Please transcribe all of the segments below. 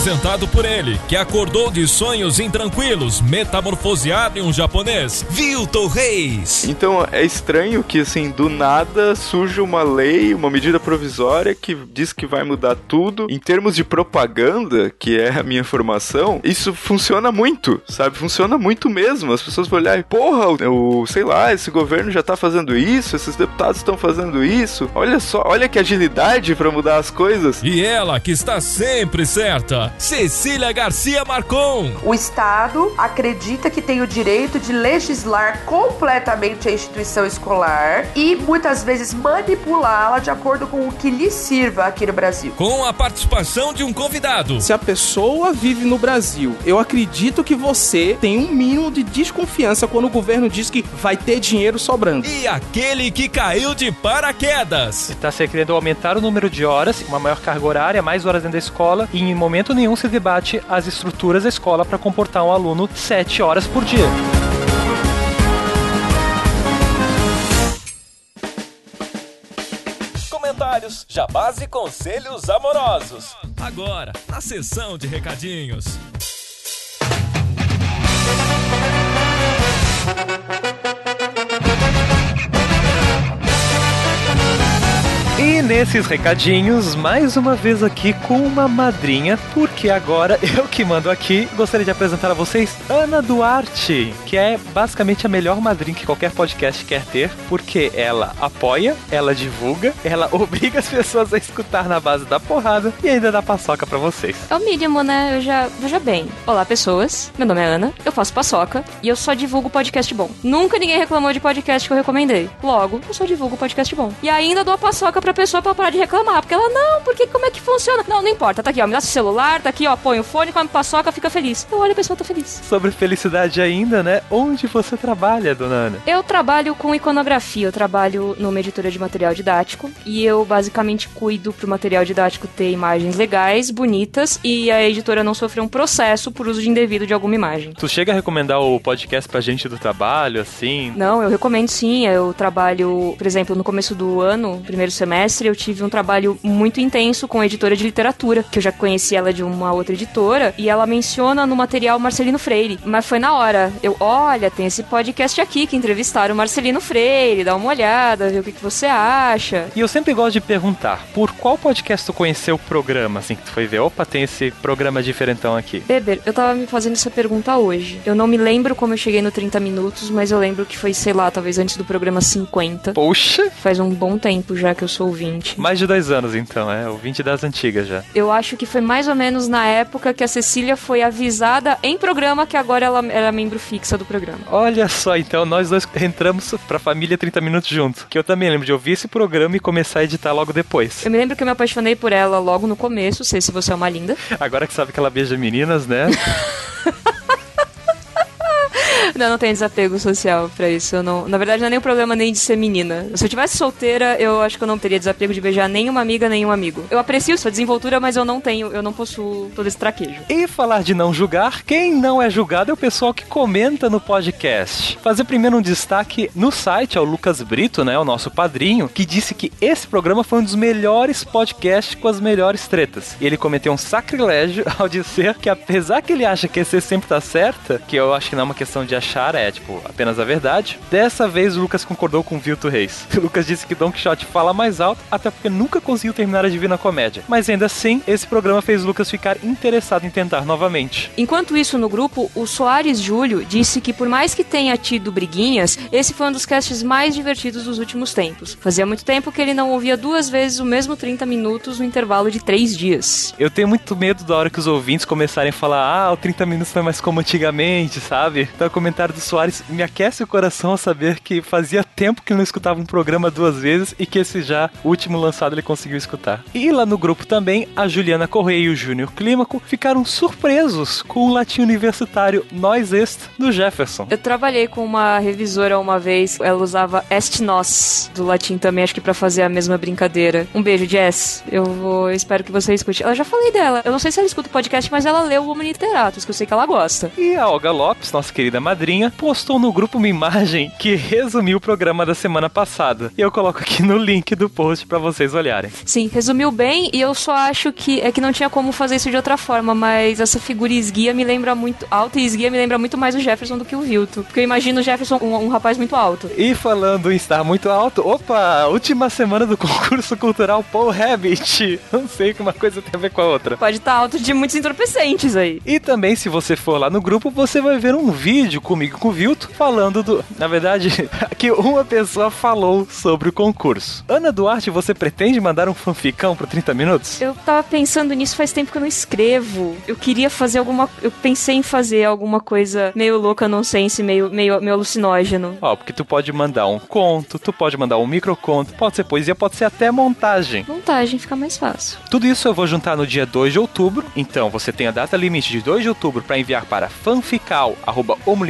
Apresentado por ele, que acordou de sonhos intranquilos, metamorfoseado em um japonês, Vilton Reis. Então é estranho que, assim, do nada surge uma lei, uma medida provisória que diz que vai mudar tudo. Em termos de propaganda, que é a minha formação, isso funciona muito, sabe? Funciona muito mesmo. As pessoas vão olhar e, porra, o, sei lá, esse governo já tá fazendo isso, esses deputados estão fazendo isso. Olha só, olha que agilidade para mudar as coisas. E ela, que está sempre certa Cecília Garcia Marcon. O Estado acredita que tem o direito de legislar completamente a instituição escolar e muitas vezes manipulá-la de acordo com o que lhe sirva aqui no Brasil. Com a participação de um convidado. Se a pessoa vive no Brasil, eu acredito que você tem um mínimo de desconfiança quando o governo diz que vai ter dinheiro sobrando. E aquele que caiu de paraquedas. Está se querendo aumentar o número de horas, uma maior carga horária, mais horas dentro da escola e em momento momento nenhum se debate as estruturas da escola para comportar um aluno sete horas por dia. Comentários, jabás e conselhos amorosos. Agora, na sessão de recadinhos. E nesses recadinhos, mais uma vez aqui com uma madrinha, porque agora eu que mando aqui, gostaria de apresentar a vocês Ana Duarte, que é basicamente a melhor madrinha que qualquer podcast quer ter, porque ela apoia, ela divulga, ela obriga as pessoas a escutar na base da porrada e ainda dá paçoca para vocês. É o mínimo, né? Eu já. Veja bem. Olá, pessoas. Meu nome é Ana, eu faço paçoca e eu só divulgo podcast bom. Nunca ninguém reclamou de podcast que eu recomendei. Logo, eu só divulgo podcast bom. E ainda dou a paçoca pra pra pessoa pra parar de reclamar. Porque ela, não, porque como é que funciona? Não, não importa. Tá aqui, ó. Me dá seu celular, tá aqui, ó. Põe o fone, come paçoca, fica feliz. Eu olho a pessoa tá feliz. Sobre felicidade ainda, né? Onde você trabalha, dona Ana? Eu trabalho com iconografia. Eu trabalho numa editora de material didático. E eu basicamente cuido pro material didático ter imagens legais, bonitas. E a editora não sofrer um processo por uso de indevido de alguma imagem. Tu chega a recomendar o podcast pra gente do trabalho, assim? Não, eu recomendo sim. Eu trabalho, por exemplo, no começo do ano, primeiro semestre semestre eu tive um trabalho muito intenso com a editora de literatura, que eu já conheci ela de uma outra editora, e ela menciona no material Marcelino Freire. Mas foi na hora. Eu, olha, tem esse podcast aqui que entrevistaram o Marcelino Freire, dá uma olhada, vê o que, que você acha. E eu sempre gosto de perguntar, por qual podcast tu conheceu o programa, assim, que tu foi ver? Opa, tem esse programa diferentão aqui. Beber, eu tava me fazendo essa pergunta hoje. Eu não me lembro como eu cheguei no 30 minutos, mas eu lembro que foi, sei lá, talvez antes do programa 50. Poxa! Faz um bom tempo já que eu sou ouvinte. Mais de dois anos, então, é? Ouvinte das antigas já. Eu acho que foi mais ou menos na época que a Cecília foi avisada em programa que agora ela era membro fixa do programa. Olha só, então nós dois entramos pra família 30 minutos junto. Que eu também lembro de ouvir esse programa e começar a editar logo depois. Eu me lembro que eu me apaixonei por ela logo no começo, sei se você é uma linda. Agora que sabe que ela beija meninas, né? Não, não tem desapego social pra isso. Eu não, na verdade, não é nem um problema nem de ser menina. Se eu tivesse solteira, eu acho que eu não teria desapego de beijar nenhuma amiga, nenhum amigo. Eu aprecio sua desenvoltura, mas eu não tenho, eu não possuo todo esse traquejo. E falar de não julgar, quem não é julgado é o pessoal que comenta no podcast. Fazer primeiro um destaque no site ao Lucas Brito, né, o nosso padrinho, que disse que esse programa foi um dos melhores podcasts com as melhores tretas. E ele cometeu um sacrilégio ao dizer que apesar que ele acha que esse sempre tá certa, que eu acho que não é uma questão de achar achar é, tipo, apenas a verdade. Dessa vez o Lucas concordou com o Vilto Reis. O Lucas disse que Don Quixote fala mais alto, até porque nunca conseguiu terminar a Divina Comédia. Mas ainda assim, esse programa fez o Lucas ficar interessado em tentar novamente. Enquanto isso, no grupo, o Soares Júlio disse que por mais que tenha tido briguinhas, esse foi um dos casts mais divertidos dos últimos tempos. Fazia muito tempo que ele não ouvia duas vezes o mesmo 30 minutos no intervalo de três dias. Eu tenho muito medo da hora que os ouvintes começarem a falar, ah, o 30 minutos não é mais como antigamente, sabe? Então comentário do Soares me aquece o coração a saber que fazia tempo que não escutava um programa duas vezes e que esse já último lançado ele conseguiu escutar. E lá no grupo também, a Juliana Correia e o Júnior Clímaco ficaram surpresos com o latim universitário Nós Est do Jefferson. Eu trabalhei com uma revisora uma vez, ela usava est nós do latim também, acho que para fazer a mesma brincadeira. Um beijo, Jess. Eu vou, eu espero que você escute. Eu já falei dela. Eu não sei se ela escuta o podcast, mas ela leu o Homem Literatus, que eu sei que ela gosta. E a Olga Lopes, nossa querida madrinha, postou no grupo uma imagem que resumiu o programa da semana passada. E eu coloco aqui no link do post para vocês olharem. Sim, resumiu bem e eu só acho que é que não tinha como fazer isso de outra forma, mas essa figura esguia me lembra muito, alta e esguia me lembra muito mais o Jefferson do que o Vilto. Porque eu imagino o Jefferson um, um rapaz muito alto. E falando em estar muito alto, opa, última semana do concurso cultural Paul Rabbit. Não sei que uma coisa tem a ver com a outra. Pode estar alto de muitos entorpecentes aí. E também, se você for lá no grupo, você vai ver um vídeo comigo com o Vilto falando do. Na verdade, que uma pessoa falou sobre o concurso. Ana Duarte, você pretende mandar um fanficão por 30 minutos? Eu tava pensando nisso faz tempo que eu não escrevo. Eu queria fazer alguma. Eu pensei em fazer alguma coisa meio louca, nonsense, meio, meio, meio alucinógeno. Ó, porque tu pode mandar um conto, tu pode mandar um microconto, pode ser poesia, pode ser até montagem. Montagem fica mais fácil. Tudo isso eu vou juntar no dia 2 de outubro. Então você tem a data limite de 2 de outubro para enviar para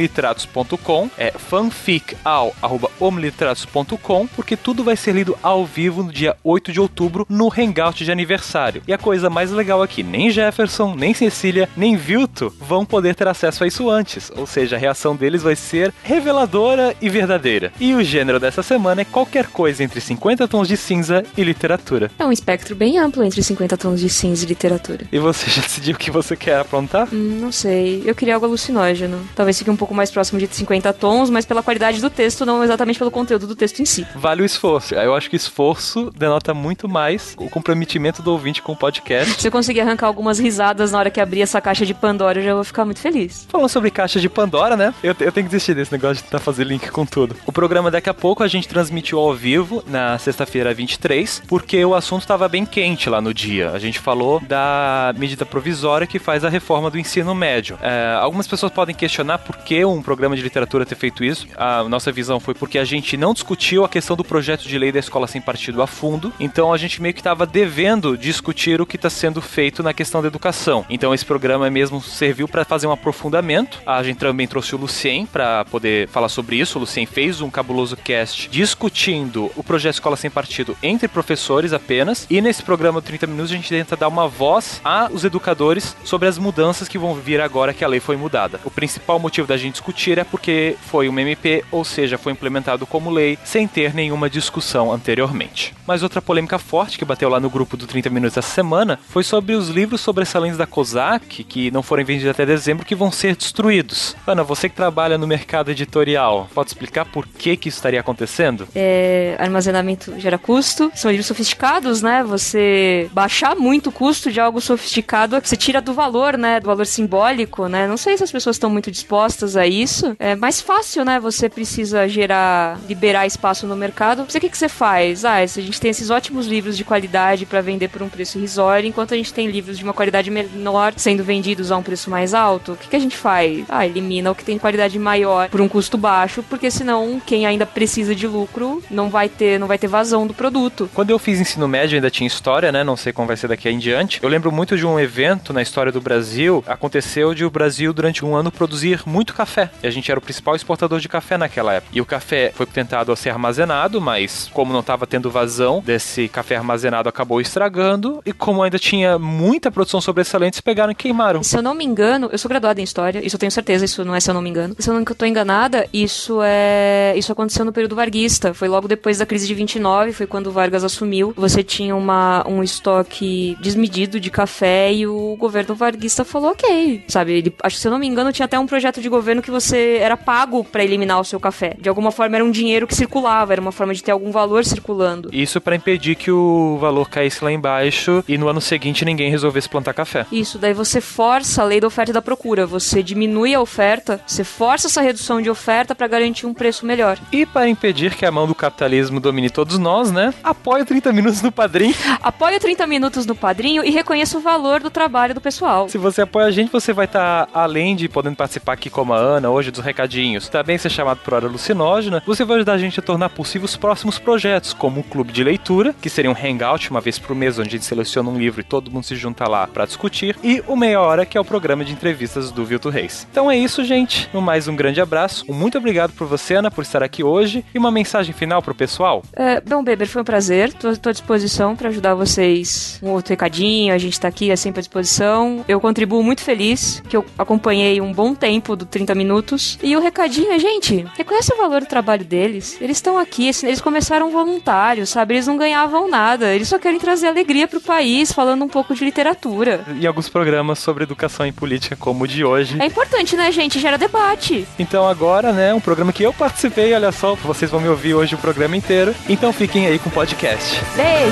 fanfical.omliteratos.com. É fanfical.omliteratos.com, porque tudo vai ser lido ao vivo no dia 8 de outubro no Hangout de aniversário. E a coisa mais legal aqui, nem Jefferson, nem Cecília, nem Vilto vão poder ter acesso a isso antes. Ou seja, a reação deles vai ser reveladora e verdadeira. E o gênero dessa semana é qualquer coisa entre 50 tons de cinza e literatura. É um espectro bem amplo entre 50 tons de cinza e literatura. E você já decidiu o que você quer aprontar? Hum, não sei. Eu queria algo alucinógeno. Talvez fique um pouco mais próximo de 50 tons, mas pela qualidade do texto, não exatamente pelo conteúdo do texto em si. Vale o esforço. Eu acho que esforço denota muito mais o comprometimento do ouvinte com o podcast. Se eu conseguir arrancar algumas risadas na hora que abrir essa caixa de Pandora, eu já vou ficar muito feliz. Falando sobre caixa de Pandora, né? Eu, eu tenho que desistir desse negócio de tentar fazer link com tudo. O programa daqui a pouco a gente transmitiu ao vivo na sexta-feira 23, porque o assunto estava bem quente lá no dia. A gente falou da medida provisória que faz a reforma do ensino médio. É, algumas pessoas podem questionar por que um programa de literatura ter feito isso. A nossa visão foi porque a gente não discutiu a questão do projeto de lei da escola sem partido a fundo, então a gente meio que estava devendo discutir o que está sendo feito na questão da educação. Então esse programa mesmo serviu para fazer um aprofundamento. A gente também trouxe o Lucien para poder falar sobre isso. O Lucien fez um cabuloso cast discutindo o projeto Escola Sem Partido entre professores apenas. E nesse programa 30 minutos a gente tenta dar uma voz aos educadores sobre as mudanças que vão vir agora que a lei foi mudada. O principal motivo da discutir é porque foi uma MP, ou seja, foi implementado como lei sem ter nenhuma discussão anteriormente. Mas outra polêmica forte que bateu lá no grupo do 30 minutos essa semana foi sobre os livros sobressalentes da COSAC que não foram vendidos até dezembro que vão ser destruídos. Ana, você que trabalha no mercado editorial, pode explicar por que que isso estaria acontecendo? É, armazenamento gera custo, são livros sofisticados, né? Você baixar muito o custo de algo sofisticado, você tira do valor, né? Do valor simbólico, né? Não sei se as pessoas estão muito dispostas a isso. É mais fácil, né? Você precisa gerar, liberar espaço no mercado. Você o que, que você faz? Ah, a gente tem esses ótimos livros de qualidade para vender por um preço irrisório, enquanto a gente tem livros de uma qualidade menor sendo vendidos a um preço mais alto. O que, que a gente faz? Ah, elimina o que tem qualidade maior por um custo baixo, porque senão quem ainda precisa de lucro não vai ter, não vai ter vazão do produto. Quando eu fiz ensino médio ainda tinha história, né? Não sei como vai ser daqui em diante. Eu lembro muito de um evento na história do Brasil. Aconteceu de o Brasil durante um ano produzir muito café. E a gente era o principal exportador de café naquela época. E o café foi tentado ser armazenado, mas como não estava tendo vazão desse café armazenado, acabou estragando. E como ainda tinha muita produção sobressalente, se pegaram e queimaram. Se eu não me engano, eu sou graduada em história, isso eu tenho certeza, isso não é se eu não me engano. Se eu não estou enganada, isso é. Isso aconteceu no período varguista. Foi logo depois da crise de 29, foi quando o Vargas assumiu. Você tinha uma, um estoque desmedido de café e o governo varguista falou ok. Sabe, ele, acho que se eu não me engano, tinha até um projeto de governo que você era pago para eliminar o seu café. De alguma forma era um dinheiro que circulava, era uma forma de ter algum valor circulando. Isso para impedir que o valor caísse lá embaixo e no ano seguinte ninguém resolvesse plantar café. Isso, daí você força a lei da oferta e da procura. Você diminui a oferta, você força essa redução de oferta para garantir um preço melhor. E para impedir que a mão do capitalismo domine todos nós, né? Apoia 30 minutos no Padrim. Apoia 30 minutos no Padrinho e reconheça o valor do trabalho do pessoal. Se você apoia a gente, você vai estar, além de podendo participar aqui como a semana, hoje dos recadinhos, também ser chamado por hora alucinógena, você vai ajudar a gente a tornar possível os próximos projetos, como o clube de leitura, que seria um hangout uma vez por mês, onde a gente seleciona um livro e todo mundo se junta lá para discutir, e o Meia Hora, que é o programa de entrevistas do Vilto Reis. Então é isso, gente. No mais, um grande abraço. Um muito obrigado por você, Ana, por estar aqui hoje. E uma mensagem final pro pessoal? É, bom, Beber, foi um prazer. Tô, tô à disposição para ajudar vocês. Um outro recadinho, a gente tá aqui é sempre à disposição. Eu contribuo muito feliz, que eu acompanhei um bom tempo do 30 Minutos. E o recadinho é, gente, reconhece o valor do trabalho deles. Eles estão aqui, eles começaram voluntários, sabe? Eles não ganhavam nada. Eles só querem trazer alegria pro país, falando um pouco de literatura. E alguns programas sobre educação e política, como o de hoje. É importante, né, gente? Gera debate. Então agora, né, um programa que eu participei, olha só, vocês vão me ouvir hoje o programa inteiro. Então fiquem aí com o podcast. Beijo!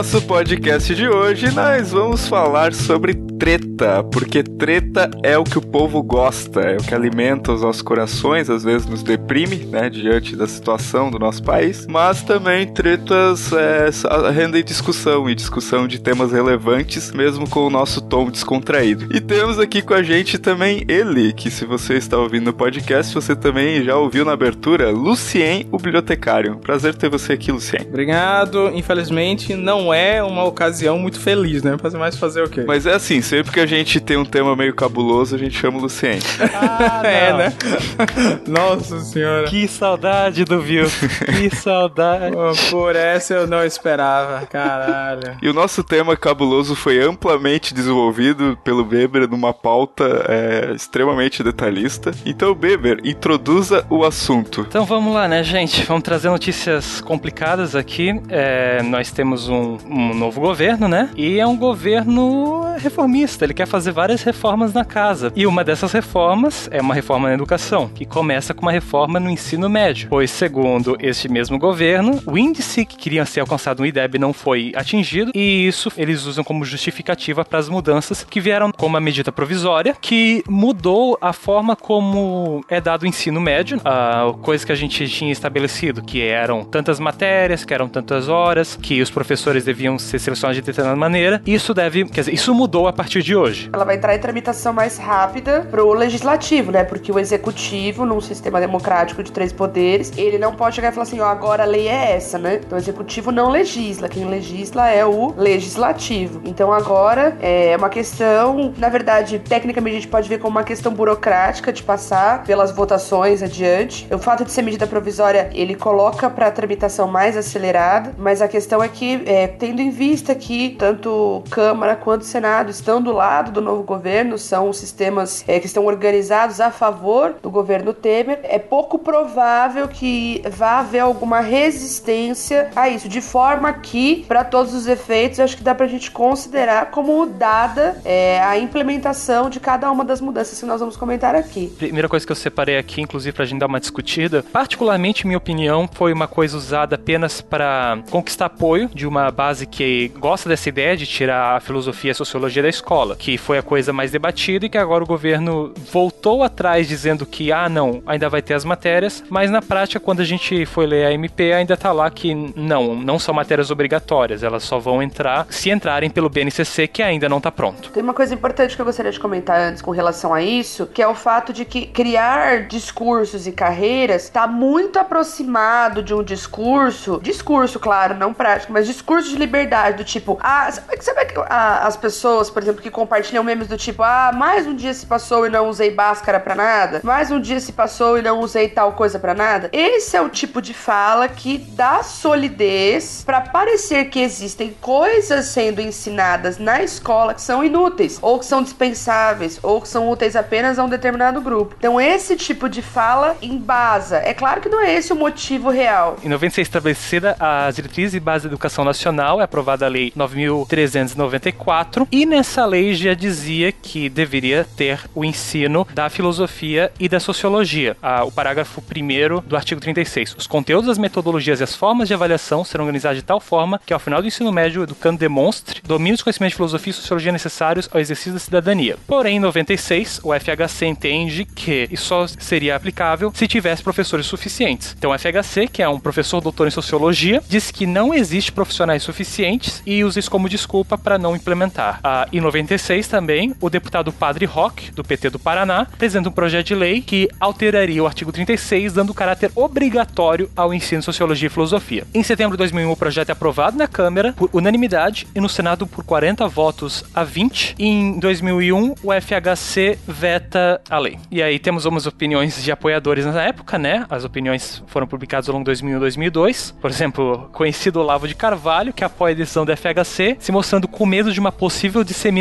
Nosso podcast de hoje nós vamos falar sobre treta, porque treta é o que o povo gosta, é o que alimenta os nossos corações, às vezes nos deprime, né, diante da situação do nosso país, mas também tretas é, rendem discussão e discussão de temas relevantes, mesmo com o nosso tom descontraído. E temos aqui com a gente também ele, que se você está ouvindo no podcast, você também já ouviu na abertura, Lucien, o bibliotecário. Prazer ter você aqui, Lucien. Obrigado. Infelizmente, não é uma ocasião muito feliz, né? Fazer mais fazer o quê? Mas é assim, sempre que a gente tem um tema meio cabuloso, a gente chama o Lucien. Ah, é, né? Nossa senhora. Que saudade do Vil. Que saudade. Pô, Por essa eu não esperava, caralho. E o nosso tema cabuloso foi amplamente desenvolvido pelo Weber numa pauta é, extremamente detalhista. Então, Weber, introduza o assunto. Então vamos lá, né, gente? Vamos trazer notícias complicadas aqui. É, nós temos um, um novo governo, né? E é um governo reformista. Ele quer fazer várias reformas na casa. E uma dessas reformas é uma reforma na educação, que começa com uma reforma no ensino médio. Pois, segundo este mesmo governo, o índice que queria ser alcançado no IDEB não foi atingido. E isso eles usam como justificativa para as mudanças que vieram com uma medida provisória que mudou a forma como é dado o ensino médio. A coisa que a gente tinha estabelecido, que eram tantas matérias, que eram tantas horas, que os professores deviam ser selecionados de determinada maneira. Isso deve, quer dizer, isso mudou a partir de hoje. Ela vai entrar em tramitação mais rápida pro legislativo, né? Porque o executivo, num sistema democrático de três poderes, ele não pode chegar e falar assim, ó, agora a lei é essa, né? Então o executivo não legisla, quem legisla é o legislativo. Então agora é uma questão, na verdade, tecnicamente a gente pode ver como uma questão burocrática de passar pelas votações adiante. O fato de ser medida provisória, ele coloca para tramitação mais acelerada, mas a questão é que, é, tendo em vista que tanto Câmara quanto Senado estão do lado do novo governo, são sistemas é, que estão organizados a favor do governo Temer, é pouco provável que vá haver alguma resistência a isso, de forma que, para todos os efeitos, acho que dá pra gente considerar como dada é, a implementação de cada uma das mudanças que nós vamos comentar aqui. Primeira coisa que eu separei aqui, inclusive pra gente dar uma discutida, particularmente, minha opinião, foi uma coisa usada apenas para conquistar apoio de uma base que gosta dessa ideia de tirar a filosofia e a sociologia da escola, que foi a coisa mais debatida e que agora o governo voltou atrás dizendo que, ah, não, ainda vai ter as matérias, mas na prática, quando a gente foi ler a MP, ainda tá lá que não, não são matérias obrigatórias, elas só vão entrar se entrarem pelo BNCC, que ainda não tá pronto. Tem uma coisa importante que eu gostaria de comentar antes com relação a isso, que é o fato de que criar discursos e carreiras está muito aproximado de um discurso, discurso, claro, não prático, mas discurso de liberdade, do tipo, ah, sabe, sabe que ah, as pessoas, por exemplo, que compartilham memes do tipo, ah, mais um dia se passou e não usei báscara pra nada, mais um dia se passou e não usei tal coisa pra nada. Esse é o tipo de fala que dá solidez para parecer que existem coisas sendo ensinadas na escola que são inúteis, ou que são dispensáveis, ou que são úteis apenas a um determinado grupo. Então, esse tipo de fala embasa. É claro que não é esse o motivo real. Em 96 estabelecida as diretrizes e base da educação nacional, é aprovada a lei 9394, e nessa lei já dizia que deveria ter o ensino da filosofia e da sociologia. Ah, o parágrafo 1 do artigo 36. Os conteúdos, as metodologias e as formas de avaliação serão organizados de tal forma que, ao final do ensino médio, o educando demonstre domínio dos conhecimentos de filosofia e sociologia necessários ao exercício da cidadania. Porém, em 96, o FHC entende que isso só seria aplicável se tivesse professores suficientes. Então, o FHC, que é um professor doutor em sociologia, diz que não existe profissionais suficientes e usa isso como desculpa para não implementar. Ah, em 96 também, o deputado Padre Roque, do PT do Paraná, apresenta um projeto de lei que alteraria o artigo 36, dando caráter obrigatório ao ensino de sociologia e filosofia. Em setembro de 2001, o projeto é aprovado na Câmara por unanimidade e no Senado por 40 votos a 20. E em 2001, o FHC veta a lei. E aí temos umas opiniões de apoiadores na época, né? As opiniões foram publicadas ao longo de 2001 e 2002. Por exemplo, conhecido Olavo de Carvalho, que apoia a decisão do FHC, se mostrando com medo de uma possível disseminação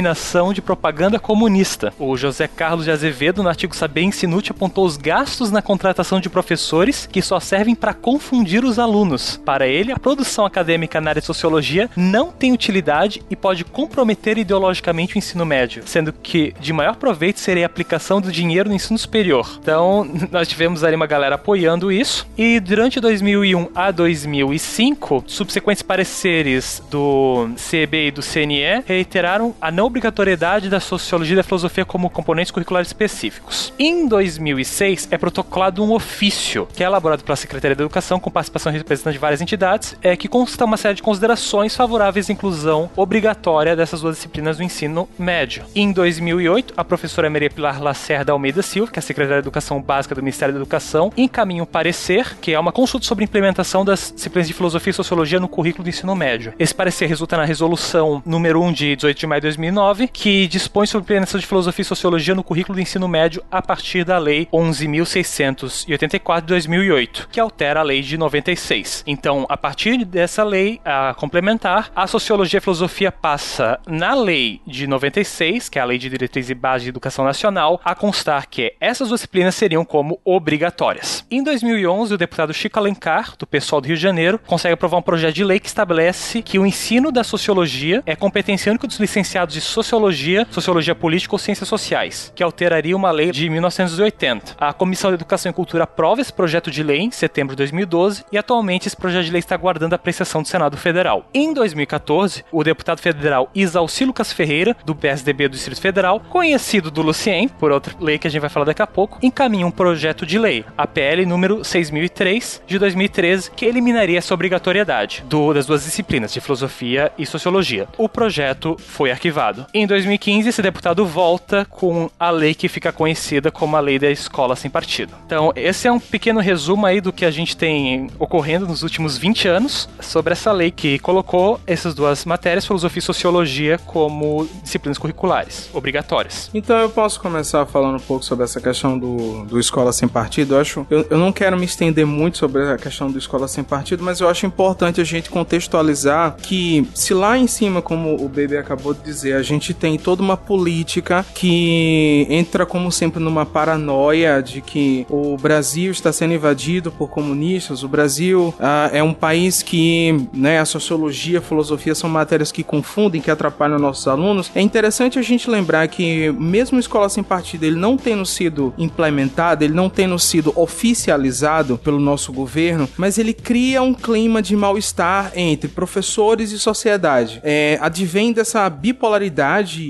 de propaganda comunista. O José Carlos de Azevedo, no artigo Saber Inútil, apontou os gastos na contratação de professores que só servem para confundir os alunos. Para ele, a produção acadêmica na área de sociologia não tem utilidade e pode comprometer ideologicamente o ensino médio, sendo que de maior proveito seria a aplicação do dinheiro no ensino superior. Então, nós tivemos ali uma galera apoiando isso. E durante 2001 a 2005, subsequentes pareceres do CEB e do CNE reiteraram a não obrigatoriedade da sociologia e da filosofia como componentes curriculares específicos. Em 2006, é protocolado um ofício que é elaborado pela Secretaria da Educação com participação representante de várias entidades, é que consta uma série de considerações favoráveis à inclusão obrigatória dessas duas disciplinas do ensino médio. Em 2008, a professora Maria Pilar Lacerda Almeida Silva, que é a secretária de Educação Básica do Ministério da Educação, encaminha um parecer, que é uma consulta sobre a implementação das disciplinas de filosofia e sociologia no currículo do ensino médio. Esse parecer resulta na resolução número 1 de 18 de maio de 2009, que dispõe sobre implementação de filosofia e sociologia no currículo do ensino médio a partir da lei 11.684 de 2008, que altera a lei de 96. Então, a partir dessa lei a complementar, a sociologia e a filosofia passa na lei de 96, que é a lei de diretriz e base de educação nacional, a constar que essas disciplinas seriam como obrigatórias. Em 2011, o deputado Chico Alencar, do pessoal do Rio de Janeiro, consegue aprovar um projeto de lei que estabelece que o ensino da sociologia é competência única dos licenciados de sociologia, sociologia política ou ciências sociais, que alteraria uma lei de 1980. A Comissão de Educação e Cultura aprova esse projeto de lei em setembro de 2012 e atualmente esse projeto de lei está aguardando a apreciação do Senado Federal. Em 2014, o deputado federal Isalci Lucas Ferreira, do PSDB do Distrito Federal, conhecido do Lucien, por outra lei que a gente vai falar daqui a pouco, encaminha um projeto de lei, a PL número 6003 de 2013, que eliminaria essa obrigatoriedade do, das duas disciplinas, de filosofia e sociologia. O projeto foi arquivado. Em 2015, esse deputado volta com a lei que fica conhecida como a lei da escola sem partido. Então, esse é um pequeno resumo aí do que a gente tem ocorrendo nos últimos 20 anos sobre essa lei que colocou essas duas matérias, filosofia e sociologia, como disciplinas curriculares obrigatórias. Então eu posso começar falando um pouco sobre essa questão do, do escola sem partido. Eu acho, eu, eu não quero me estender muito sobre a questão do escola sem partido, mas eu acho importante a gente contextualizar que se lá em cima, como o Baby acabou de dizer, a gente tem toda uma política que entra como sempre numa paranoia de que o Brasil está sendo invadido por comunistas, o Brasil ah, é um país que, né, a sociologia, a filosofia são matérias que confundem, que atrapalham nossos alunos. É interessante a gente lembrar que mesmo a escola sem partido ele não tendo sido implementado, ele não tendo sido oficializado pelo nosso governo, mas ele cria um clima de mal-estar entre professores e sociedade. É, advém dessa bipolaridade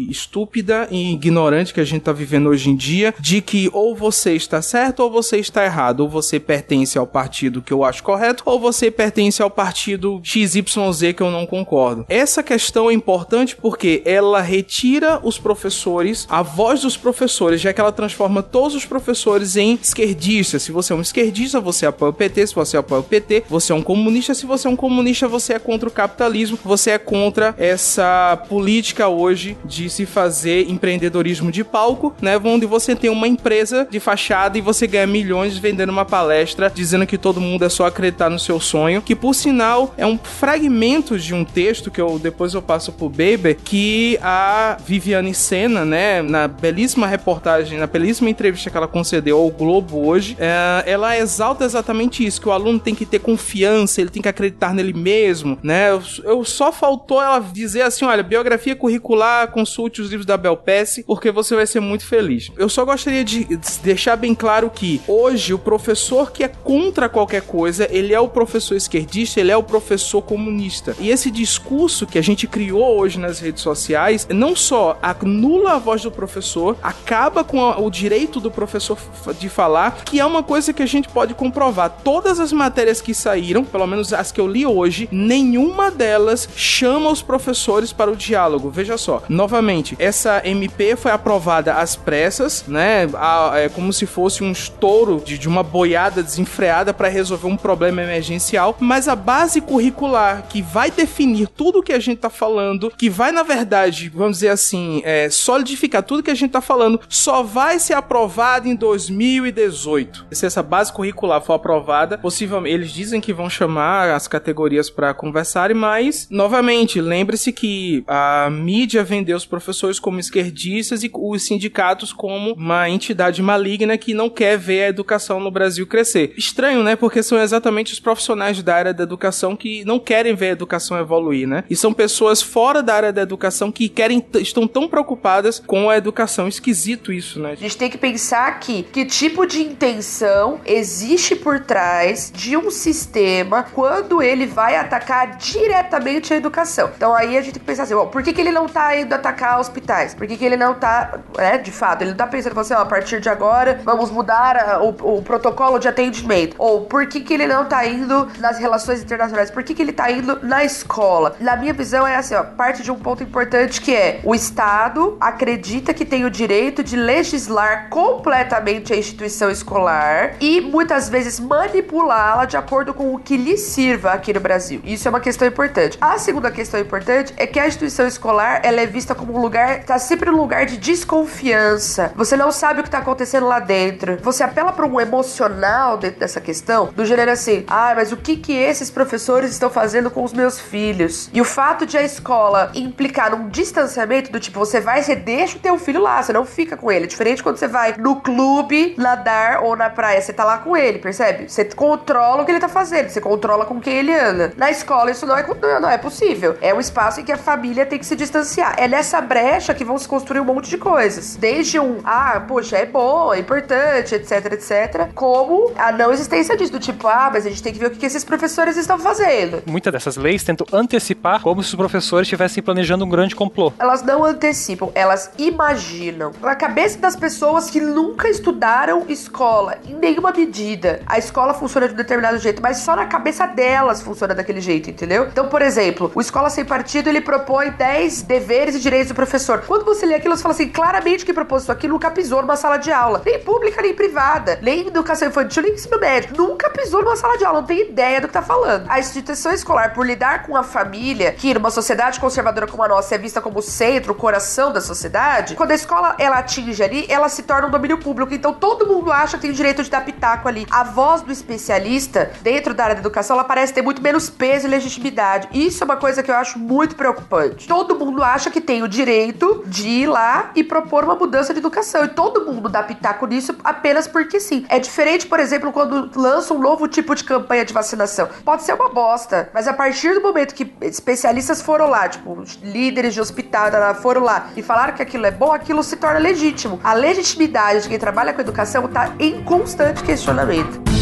estúpida e ignorante que a gente está vivendo hoje em dia, de que ou você está certo ou você está errado, ou você pertence ao partido que eu acho correto, ou você pertence ao partido XYZ que eu não concordo. Essa questão é importante porque ela retira os professores, a voz dos professores, já que ela transforma todos os professores em esquerdistas. Se você é um esquerdista, você apoia o PT, se você apoia o PT, você é um comunista, se você é um comunista, você é contra o capitalismo, você é contra essa política hoje de se fazer empreendedorismo de palco, né, onde você tem uma empresa de fachada e você ganha milhões vendendo uma palestra dizendo que todo mundo é só acreditar no seu sonho, que por sinal é um fragmento de um texto que eu depois eu passo pro Baby, que a Viviane Senna, né, na belíssima reportagem, na belíssima entrevista que ela concedeu ao Globo hoje, é, ela exalta exatamente isso, que o aluno tem que ter confiança, ele tem que acreditar nele mesmo, né? Eu, eu só faltou ela dizer assim, olha, biografia curricular, consulte os livros da Bel tropece, porque você vai ser muito feliz. Eu só gostaria de deixar bem claro que hoje o professor que é contra qualquer coisa, ele é o professor esquerdista, ele é o professor comunista. E esse discurso que a gente criou hoje nas redes sociais não só anula a voz do professor, acaba com o direito do professor de falar, que é uma coisa que a gente pode comprovar. Todas as matérias que saíram, pelo menos as que eu li hoje, nenhuma delas chama os professores para o diálogo. Veja só, novamente, essa MP foi aprovada às pressas, né? A, é como se fosse um estouro de, de uma boiada desenfreada para resolver um problema emergencial, mas a base curricular que vai definir tudo o que a gente tá falando, que vai, na verdade, vamos dizer assim, é, solidificar tudo que a gente tá falando, só vai ser aprovada em 2018. Se essa base curricular for aprovada, possivelmente eles dizem que vão chamar as categorias para conversarem, mas novamente, lembre-se que a mídia vendeu os professores como esquerdistas e os sindicatos como uma entidade maligna que não quer ver a educação no Brasil crescer. Estranho, né? Porque são exatamente os profissionais da área da educação que não querem ver a educação evoluir, né? E são pessoas fora da área da educação que querem estão tão preocupadas com a educação. Esquisito isso, né? A gente tem que pensar aqui que tipo de intenção existe por trás de um sistema quando ele vai atacar diretamente a educação. Então aí a gente tem que pensar assim, ó, por que, que ele não tá indo atacar hospitais? Por que, que ele não tá, né, de fato, ele não tá pensando assim, ó, a partir de agora vamos mudar a, o, o, protocolo de atendimento? Ou por que, que ele não tá indo nas relações internacionais? Por que, que ele tá indo na escola? Na minha visão é assim, ó, parte de um ponto importante que é o Estado acredita que tem o direito de legislar completamente a instituição escolar e muitas vezes manipulá-la de acordo com o que lhe sirva aqui no Brasil. Isso é uma questão importante. A segunda questão importante é que a instituição escolar ela é vista como um lugar, tá sempre um lugar de desconfiança. Você não sabe o que tá acontecendo lá dentro. Você apela para um emocional dentro dessa questão, do gênero assim: ah, mas o que que esses professores estão fazendo com os meus filhos? E o fato de a escola implicar num distanciamento do tipo, você vai, você deixa o teu filho lá, você não fica com ele. É diferente quando você vai no clube nadar ou na praia, você tá lá com ele, percebe? Você controla o que ele tá fazendo, você controla com quem ele anda. Na escola isso não é, não é possível. É um espaço em que a família tem que se distanciar. É nessa brecha que vão se construir um monte de coisas. Desde um, ah, poxa, é bom, é importante, etc, etc, como a não existência disso, do tipo, ah, mas a gente tem que ver o que esses professores estão fazendo. Muitas dessas leis tentam antecipar como se os professores estivessem planejando um grande complô. Elas não antecipam, elas imaginam. Na cabeça das pessoas que nunca estudaram escola, em nenhuma medida, a escola funciona de um determinado jeito, mas só na cabeça delas funciona daquele jeito, entendeu? Então, por exemplo, o Escola Sem Partido, ele propõe 10 deveres e direitos do professor. Quando você lê aquilo, você fala assim, claramente que propôs isso aqui nunca pisou numa sala de aula. Nem pública, nem privada. Nem educação infantil, nem ensino médio. Nunca pisou numa sala de aula, não tem ideia do que tá falando. A instituição escolar, por lidar com a família, que numa sociedade conservadora como a nossa é vista como o centro, o coração da sociedade, quando a escola ela atinge ali, ela se torna um domínio público. Então todo mundo acha que tem o direito de dar pitaco ali. A voz do especialista dentro da área da educação, ela parece ter muito menos peso e legitimidade. Isso é uma coisa que eu acho muito preocupante. Todo mundo acha que tem o direito de ir lá e propor uma mudança de educação. E todo mundo dá pitaco nisso apenas porque sim. É diferente, por exemplo, quando lança um novo tipo de campanha de vacinação. Pode ser uma bosta, mas a partir do momento que especialistas foram lá, tipo, líderes de hospital foram lá e falaram que aquilo é bom, aquilo se torna legítimo. A legitimidade de quem trabalha com educação está em constante questionamento.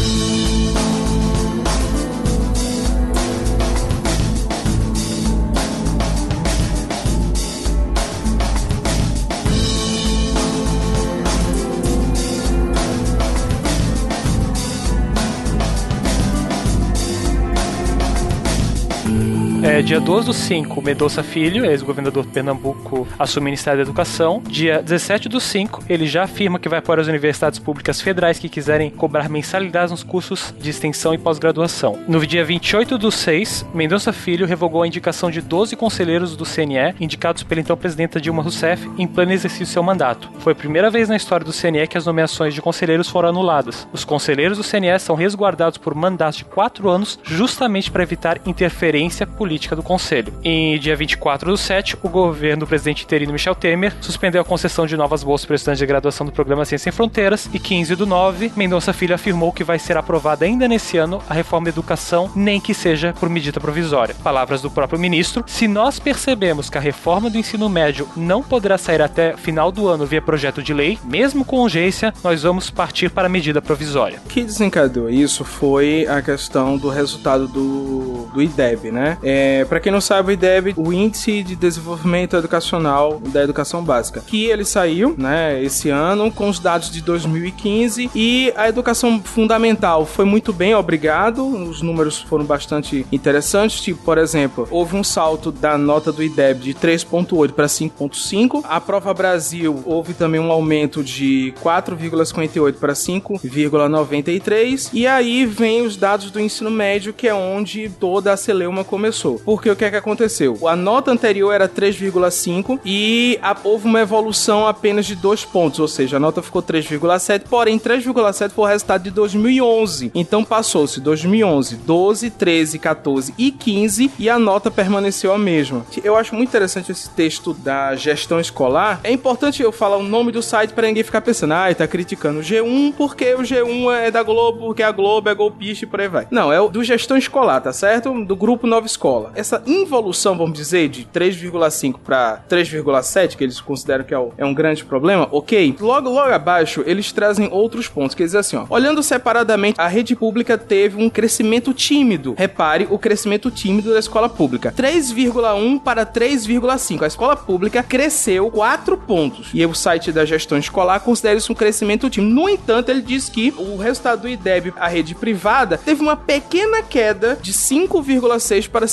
Dia 12 do 5, Medoça Filho, ex-governador de Pernambuco, assume o Ministério da Educação. Dia 17 do 5, ele já afirma que vai para as universidades públicas federais que quiserem cobrar mensalidades nos cursos de extensão e pós-graduação. No dia 28 do 6, Mendonça Filho revogou a indicação de 12 conselheiros do CNE, indicados pela então presidenta Dilma Rousseff, em pleno exercício do seu mandato. Foi a primeira vez na história do CNE que as nomeações de conselheiros foram anuladas. Os conselheiros do CNE são resguardados por mandatos de quatro anos justamente para evitar interferência política do Conselho. Em dia 24 do 7, o governo do presidente interino Michel Temer suspendeu a concessão de novas bolsas para estudantes de graduação do programa Ciência Sem Fronteiras e 15 do 9, Mendonça Filho afirmou que vai ser aprovada ainda nesse ano a reforma da educação, nem que seja por medida provisória. Palavras do próprio ministro: se nós percebemos que a reforma do ensino médio não poderá sair até final do ano via projeto de lei, mesmo com urgência, nós vamos partir para a medida provisória. O que desencadeou isso foi a questão do resultado do, do IDEB, né? É, para quem não sabe, o IDEB, o Índice de Desenvolvimento Educacional da Educação Básica, que ele saiu, né, esse ano com os dados de 2015 e a educação fundamental foi muito bem, obrigado. Os números foram bastante interessantes, tipo, por exemplo, houve um salto da nota do IDEB de 3.8 para 5.5. A Prova Brasil houve também um aumento de 4,58 para 5,93 e aí vem os dados do ensino médio, que é onde toda a celeuma começou. Porque o que é que aconteceu? A nota anterior era 3,5 e a, houve uma evolução apenas de dois pontos, ou seja, a nota ficou 3,7, porém 3,7 foi o resultado de 2011. Então passou-se 2011, 12, 13, 14 e 15 e a nota permaneceu a mesma. Eu acho muito interessante esse texto da gestão escolar. É importante eu falar o nome do site para ninguém ficar pensando, ah, tá criticando o G1 porque o G1 é da Globo, porque a Globo é golpista e por aí vai. Não, é o do gestão escolar, tá certo? Do grupo Nova Escola. Essa involução, vamos dizer, de 3,5 para 3,7, que eles consideram que é, o, é, um grande problema, ok? Logo, logo abaixo, eles trazem outros pontos, que dizem assim, ó. Olhando separadamente, a rede pública teve um crescimento tímido. Repare o crescimento tímido da escola pública. 3,1 para 3,5. A escola pública cresceu 4 pontos. E o site da gestão escolar considera isso um crescimento tímido. No entanto, ele diz que o resultado do IDEB, a rede privada, teve uma pequena queda de 5,6 para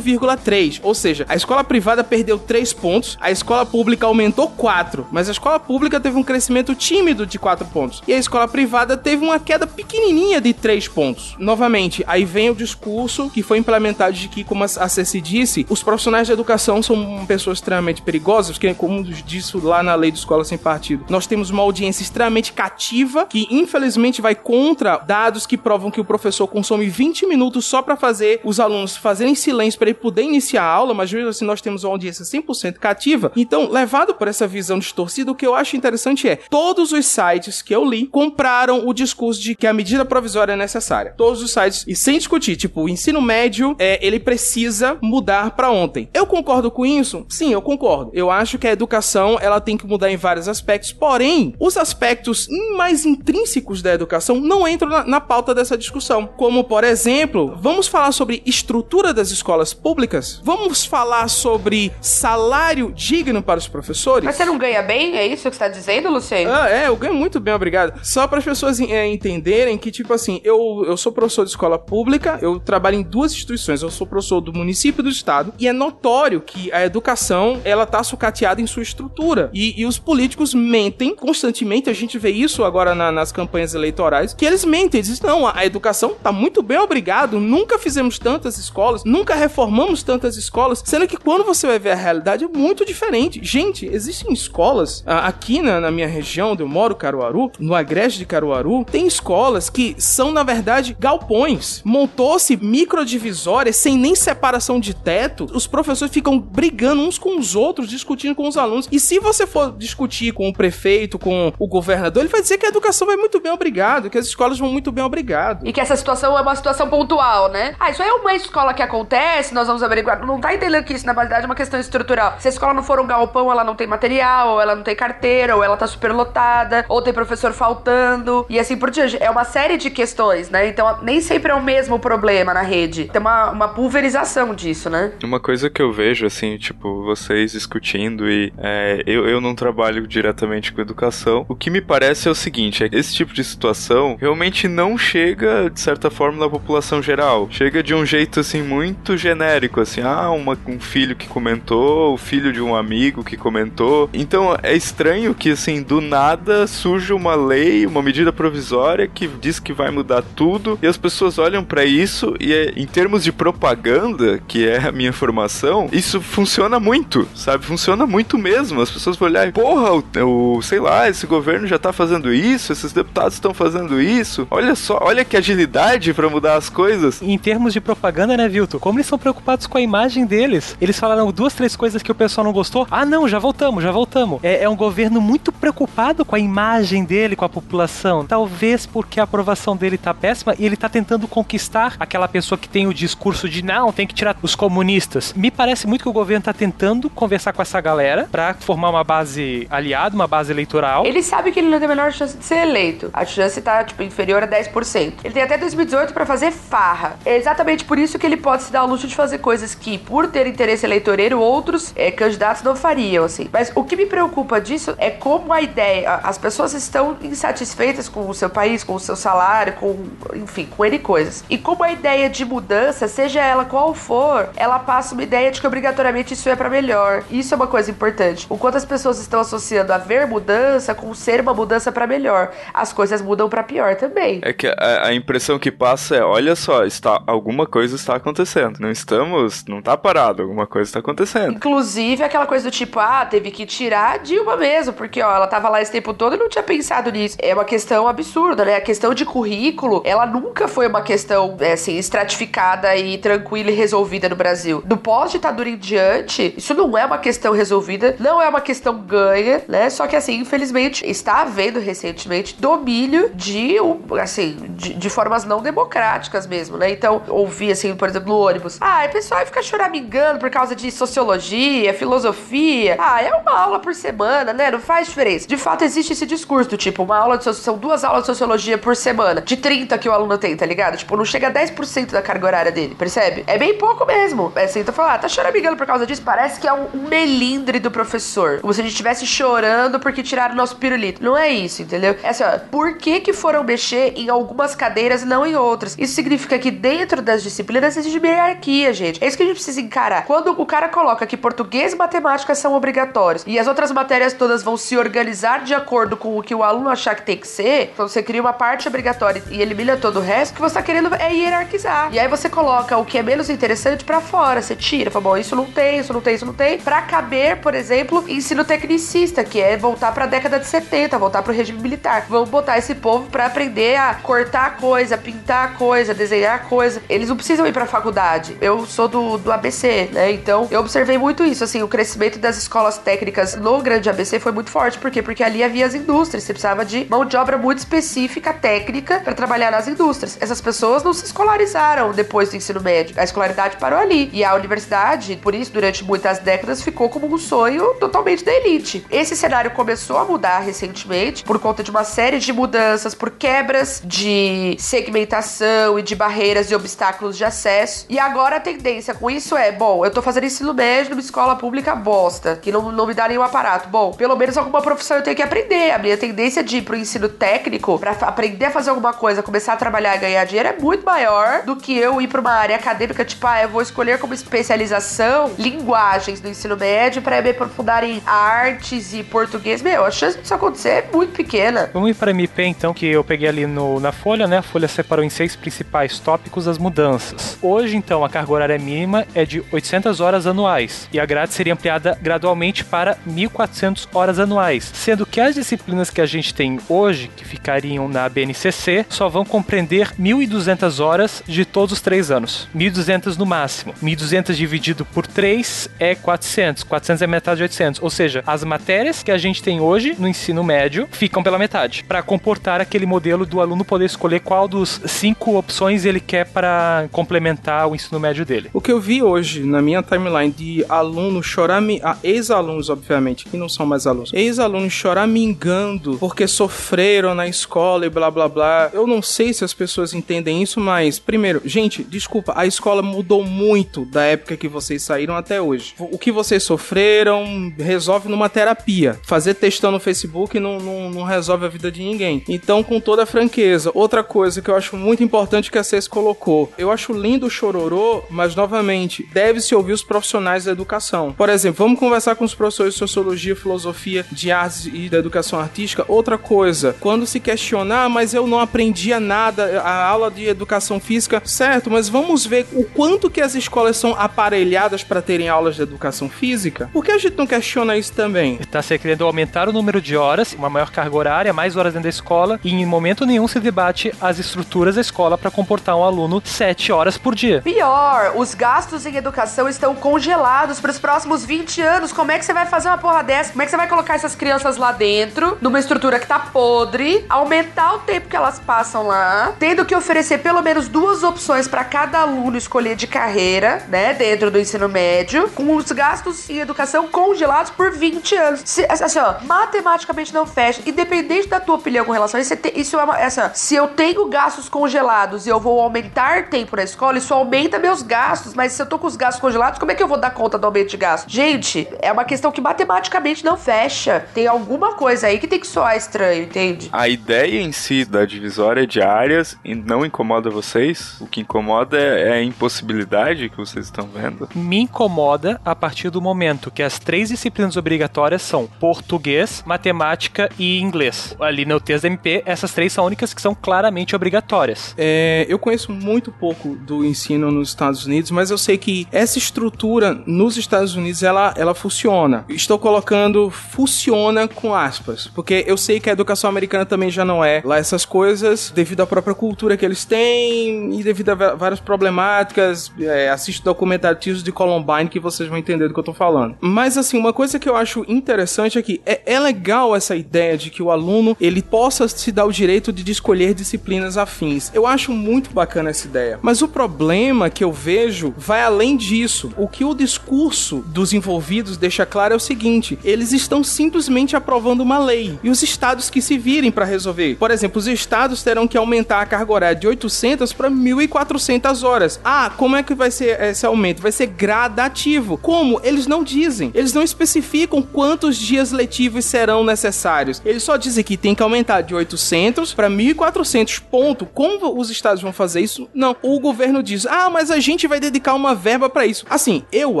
5,3. Ou seja, a escola privada perdeu 3 pontos, a escola pública aumentou 4, mas a escola pública teve um crescimento tímido de 4 pontos. E a escola privada teve uma queda pequenininha de 3 pontos. Novamente, aí vem o discurso que foi implementado de que, como a Ceci disse, os profissionais de educação são pessoas extremamente perigosas, porque, como disse lá na lei de escola sem partido, nós temos uma audiência extremamente cativa que, infelizmente, vai contra dados que provam que o professor consome 20 minutos só para fazer os alunos fazerem silêncio para ele poder iniciar a aula, mas mesmo assim nós temos uma audiência 100% cativa. Então, levado por essa visão distorcida, o que eu acho interessante é todos os sites que eu li compraram o discurso de que a medida provisória é necessária. Todos os sites, e sem discutir, tipo, o ensino médio, é, ele precisa mudar para ontem. Eu concordo com isso? Sim, eu concordo. Eu acho que a educação, ela tem que mudar em vários aspectos, porém, os aspectos mais intrínsecos da educação não entram na, na pauta dessa discussão. Como, por exemplo, vamos falar sobre estrutura das escolas públicas? Vamos falar sobre salário digno para os professores? Mas você não ganha bem? É isso que você está dizendo, Luciano? Ah, é, eu ganho muito bem, obrigado. Só para as pessoas é, entenderem que, tipo assim, eu, eu sou professor de escola pública, eu trabalho em duas instituições, eu sou professor do município e do estado, e é notório que a educação, ela tá sucateada em sua estrutura. E, e os políticos mentem constantemente, a gente vê isso agora na, nas campanhas eleitorais, que eles mentem, dizem, não, a, a educação tá muito bem, obrigado, nunca fizemos tantas escolas, nunca reformamos tantas escolas, sendo que quando você vai ver a realidade é muito diferente. Gente, existem escolas aqui na, na minha região onde eu moro, Caruaru, no agreste de Caruaru, tem escolas que são, na verdade, galpões. Montou-se microdivisórias sem nem separação de teto. Os professores ficam brigando uns com os outros, discutindo com os alunos. E se você for discutir com o prefeito, com o governador, ele vai dizer que a educação vai muito bem, obrigado, que as escolas vão muito bem, obrigado. E que essa situação é uma situação pontual, né? Ah, isso aí é uma escola que acontece, nós vamos averiguar. Não tá entendendo que isso, na verdade, é uma questão estrutural. Se a escola não for um galpão, ela não tem material, ou ela não tem carteira, ou ela tá superlotada, ou tem professor faltando, e assim por diante. É uma série de questões, né? Então, nem sempre é o mesmo problema na rede. Tem uma, uma pulverização disso, né? Uma coisa que eu vejo, assim, tipo, vocês discutindo e é, eu, eu não trabalho diretamente com educação. O que me parece é o seguinte, é que esse tipo de situação realmente não chega, de certa forma, na população geral. Chega de um jeito, assim, muito genérico, assim, ah, uma, um filho que comentou, o filho de um amigo que comentou. Então, é estranho que, assim, do nada surge uma lei, uma medida provisória que diz que vai mudar tudo e as pessoas olham para isso e, é, em termos de propaganda, que é a minha formação, isso funciona muito, sabe? Funciona muito mesmo. As pessoas vão olhar e, porra, o, o sei lá, esse governo já tá fazendo isso, esses deputados estão fazendo isso. Olha só, olha que agilidade para mudar as coisas. Em termos de propaganda, né, Vilto? Como eles são preocupados com a imagem deles. Eles falaram duas, três coisas que o pessoal não gostou. Ah, não, já voltamos, já voltamos. É, é um governo muito preocupado com a imagem dele, com a população. Talvez porque a aprovação dele tá péssima e ele tá tentando conquistar aquela pessoa que tem o discurso de não, tem que tirar os comunistas. Me parece muito que o governo tá tentando conversar com essa galera para formar uma base aliada, uma base eleitoral. Ele sabe que ele não tem a menor chance de ser eleito. A chance tá, tipo, inferior a 10%. Ele tem até 2018 para fazer farra. É exatamente por isso que ele pode se dar o luxo de fazer coisas que, por ter interesse eleitoreiro, outros é, candidatos não fariam, assim. Mas o que me preocupa disso é como a ideia, as pessoas estão insatisfeitas com o seu país, com o seu salário, com, enfim, com N coisas. E como a ideia de mudança, seja ela qual for, ela passa uma ideia de que obrigatoriamente isso é para melhor. Isso é uma coisa importante. O quanto as pessoas estão associando haver mudança com ser uma mudança para melhor. As coisas mudam para pior também. É que a, a, impressão que passa é, olha só, está alguma coisa está acontecendo. Não estamos, não tá parado, alguma coisa está acontecendo. Inclusive aquela coisa do tipo, ah, teve que tirar a Dilma mesmo, porque ó, ela tava lá esse tempo todo e não tinha pensado nisso. É uma questão absurda, né? A questão de currículo, ela nunca foi uma questão é, assim estratificada e tranquila e resolvida no Brasil. Do pós-ditadura em diante, isso não é uma questão resolvida, não é uma questão ganha, né? Só que assim, infelizmente, está havendo recentemente domínio de, assim, de, de formas não democráticas mesmo, né? Então, ouvi assim, por exemplo, no ônibus, ah, o pessoal fica choramingando por causa de sociologia, filosofia. Ah, é uma aula por semana, né? Não faz diferença. De fato, existe esse discurso, tipo, uma aula de são duas aulas de sociologia por semana, de 30 que o aluno tem, tá ligado? Tipo, não chega a 10% da carga horária dele, percebe? É bem pouco mesmo. É assim, então falar, ah, tá choramingando por causa disso? Parece que é um, melindre do professor. Como se a gente estivesse chorando porque tiraram nosso pirulito. Não é isso, entendeu? É assim, ó, por que que foram mexer em algumas cadeiras e não em outras? Isso significa que dentro das disciplinas existe hierarquia, gente. É isso que a gente precisa encarar. Quando o cara coloca que português e matemática são obrigatórios e as outras matérias todas vão se organizar de acordo com o que o aluno achar que tem que ser, então você cria uma parte obrigatória e elimina todo o resto, o que você tá querendo é hierarquizar. E aí você coloca o que é menos interessante para fora, você tira, fala, bom, isso não tem, isso não tem, isso não tem, pra caber, por exemplo, ensino tecnicista, que é voltar pra década de 70, voltar pro regime militar. Vamos botar esse povo para aprender a cortar coisa, pintar coisa, desenhar coisa. Eles não precisam ir pra faculdade. Eu sou do, do ABC, né? Então eu observei muito isso, assim, o crescimento das escolas técnicas no grande ABC foi muito forte. Por quê? Porque ali havia as indústrias, você precisava de mão de obra muito específica, técnica, para trabalhar nas indústrias. Essas pessoas não se escolarizaram depois do ensino médio. A escolaridade parou ali. E a universidade, por isso, durante muitas décadas, ficou como um sonho totalmente da elite. Esse cenário começou a mudar recentemente por conta de uma série de mudanças, por quebras de segmentação e de barreiras e obstáculos de acesso. E agora a tendência com isso é: bom, eu tô fazendo ensino médio numa escola pública bosta, que não, não me dá nenhum aparato. Bom, pelo menos alguma profissão eu tenho que aprender. A minha tendência de ir pro ensino técnico, para aprender a fazer alguma coisa, começar a trabalhar e ganhar dinheiro é muito maior do que eu ir pra uma área acadêmica, tipo, ah, eu vou escolher como especialização linguagens do ensino médio para me aprofundar em artes e português. Meu, a chance disso acontecer é muito pequena. Vamos ir para MP então, que eu peguei ali no, na folha, né? A folha separou em seis principais tópicos as mudanças. Hoje, então, a carga horária mínima é de 800 horas anuais e a grade seria ampliada gradualmente para 1.400 horas anuais, sendo que as disciplinas que a gente tem hoje, que ficariam na BNCC, só vão compreender 1.200 horas de todos os três anos. 1.200 no máximo. 1.200 dividido por 3 é 400. 400 é metade de 800. Ou seja, as matérias que a gente tem hoje no ensino médio ficam pela metade, para comportar aquele modelo do aluno poder escolher qual dos cinco opções ele quer para complementar o ensino médio dele. O que eu vi hoje na minha timeline de alunos choramingar, ah, ex-alunos, obviamente, que não são mais alunos, ex-alunos choramingando porque sofreram na escola e blá blá blá. Eu não sei se as pessoas entendem isso, mas, primeiro, gente, desculpa, a escola mudou muito da época que vocês saíram até hoje. O que vocês sofreram resolve numa terapia. Fazer textão no Facebook não, não, não resolve a vida de ninguém. Então, com toda franqueza, outra coisa que eu acho muito importante que a CES colocou, eu acho lindo o chororô, mas novamente, deve-se ouvir os profissionais da educação. Por exemplo, vamos conversar com os professores de sociologia, filosofia, de artes e da educação artística. Outra coisa, quando se questionar, ah, mas eu não aprendia nada, a aula de educação física, certo, mas vamos ver o quanto que as escolas são aparelhadas para terem aulas de educação física. Por que a gente não questiona isso também? Está se querendo aumentar o número de horas, uma maior carga horária, mais horas dentro da escola, e em momento nenhum se debate as estruturas da escola para comportar um aluno 7 20 horas por dia. Pior, os gastos em educação estão congelados para os próximos 20 anos. Como é que você vai fazer uma porra dessa? Como é que você vai colocar essas crianças lá dentro, numa estrutura que tá podre, aumentar o tempo que elas passam lá, tendo que oferecer pelo menos duas opções para cada aluno escolher de carreira, né, dentro do ensino médio, com os gastos em educação congelados por 20 anos. Se, assim, ó, matematicamente não fecha. Independente da tua opinião com relação a isso, isso é uma, essa, se eu tenho gastos congelados e eu vou aumentar tempo na escola, isso aumenta meus gastos, mas se eu tô com os gastos congelados, como é que eu vou dar conta do aumento de gasto? Gente, é uma questão que matematicamente não fecha. Tem alguma coisa aí que tem que soar estranho, entende? A ideia em si da divisória de áreas não incomoda vocês? O que incomoda é a impossibilidade que vocês estão vendo? Me incomoda a partir do momento que as três disciplinas obrigatórias são português, matemática e inglês. Ali no texto da MP, essas três são únicas que são claramente obrigatórias. É, eu conheço muito pouco do ensino nos Estados Unidos, mas eu sei que essa estrutura nos Estados Unidos ela, ela funciona. Estou colocando funciona com aspas, porque eu sei que a educação americana também já não é lá essas coisas devido à própria cultura que eles têm e devido a várias problemáticas. É, assiste documentários de Columbine que vocês vão entender do que eu tô falando. Mas assim, uma coisa que eu acho interessante é que é, é legal essa ideia de que o aluno ele possa se dar o direito de escolher disciplinas afins. Eu acho muito bacana essa ideia. Mas o problema que eu vejo vai além disso. O que o discurso dos envolvidos deixa claro é o seguinte: eles estão simplesmente aprovando uma lei e os estados que se virem para resolver. Por exemplo, os estados terão que aumentar a carga horária de 800 para 1.400 horas. Ah, como é que vai ser esse aumento? Vai ser gradativo. Como? Eles não dizem. Eles não especificam quantos dias letivos serão necessários. Eles só dizem que tem que aumentar de 800 para 1.400. Ponto. Como os estados vão fazer isso? Não. O governo diz: "Ah, mas a gente vai dedicar uma verba para isso". Assim, eu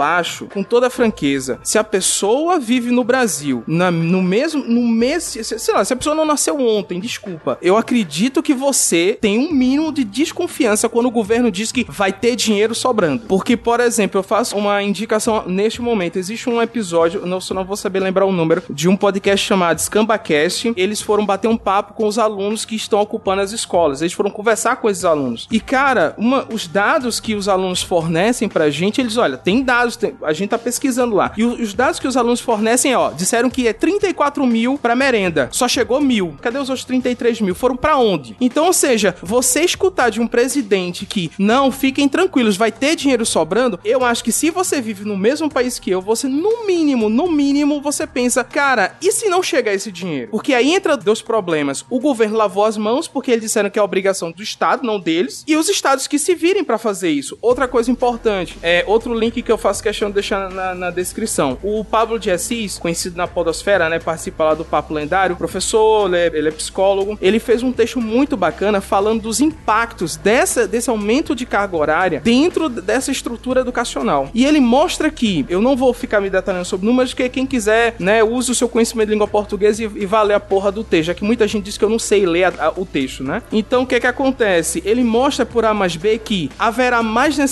acho, com toda a franqueza, se a pessoa vive no Brasil, na, no mesmo no mês, sei lá, se a pessoa não nasceu ontem, desculpa. Eu acredito que você tem um mínimo de desconfiança quando o governo diz que vai ter dinheiro sobrando. Porque, por exemplo, eu faço uma indicação neste momento. Existe um episódio, não, não vou saber lembrar o número, de um podcast chamado Scambacast. Eles foram bater um papo com os alunos que estão ocupando as escolas. Eles foram conversar com esses alunos. E, cara, uma, os dados que os alunos fornecem pra gente, eles, olha, tem dados, tem, a gente tá pesquisando lá. E os, os dados que os alunos fornecem, ó, disseram que é 34 mil pra merenda. Só chegou mil. Cadê os outros 33 mil? Foram para onde? Então, ou seja, você escutar de um presidente que não, fiquem tranquilos, vai ter dinheiro sobrando, eu acho que se você vive no mesmo país que eu, você, no mínimo, no mínimo, você pensa, cara, e se não chegar esse dinheiro? Porque aí entra dois problemas. O governo lavou as mãos porque eles disseram que é obrigação do Estado, não deles, e os estados que se virem para fazer isso. Outra coisa importante, é outro link que eu faço questão de deixar na, na descrição. O Pablo de Assis, conhecido na podosfera, né, participa lá do Papo Lendário, professor, ele é, ele é psicólogo, ele fez um texto muito bacana falando dos impactos dessa, desse aumento de carga horária dentro dessa estrutura educacional. E ele mostra que, eu não vou ficar me detalhando sobre números, que quem quiser, né, use o seu conhecimento de língua portuguesa e, e vá ler a porra do texto, já que muita gente diz que eu não sei ler a, a, o texto, né? Então, o que é que acontece? Ele mostra por A mais B que haverá mais necessidade.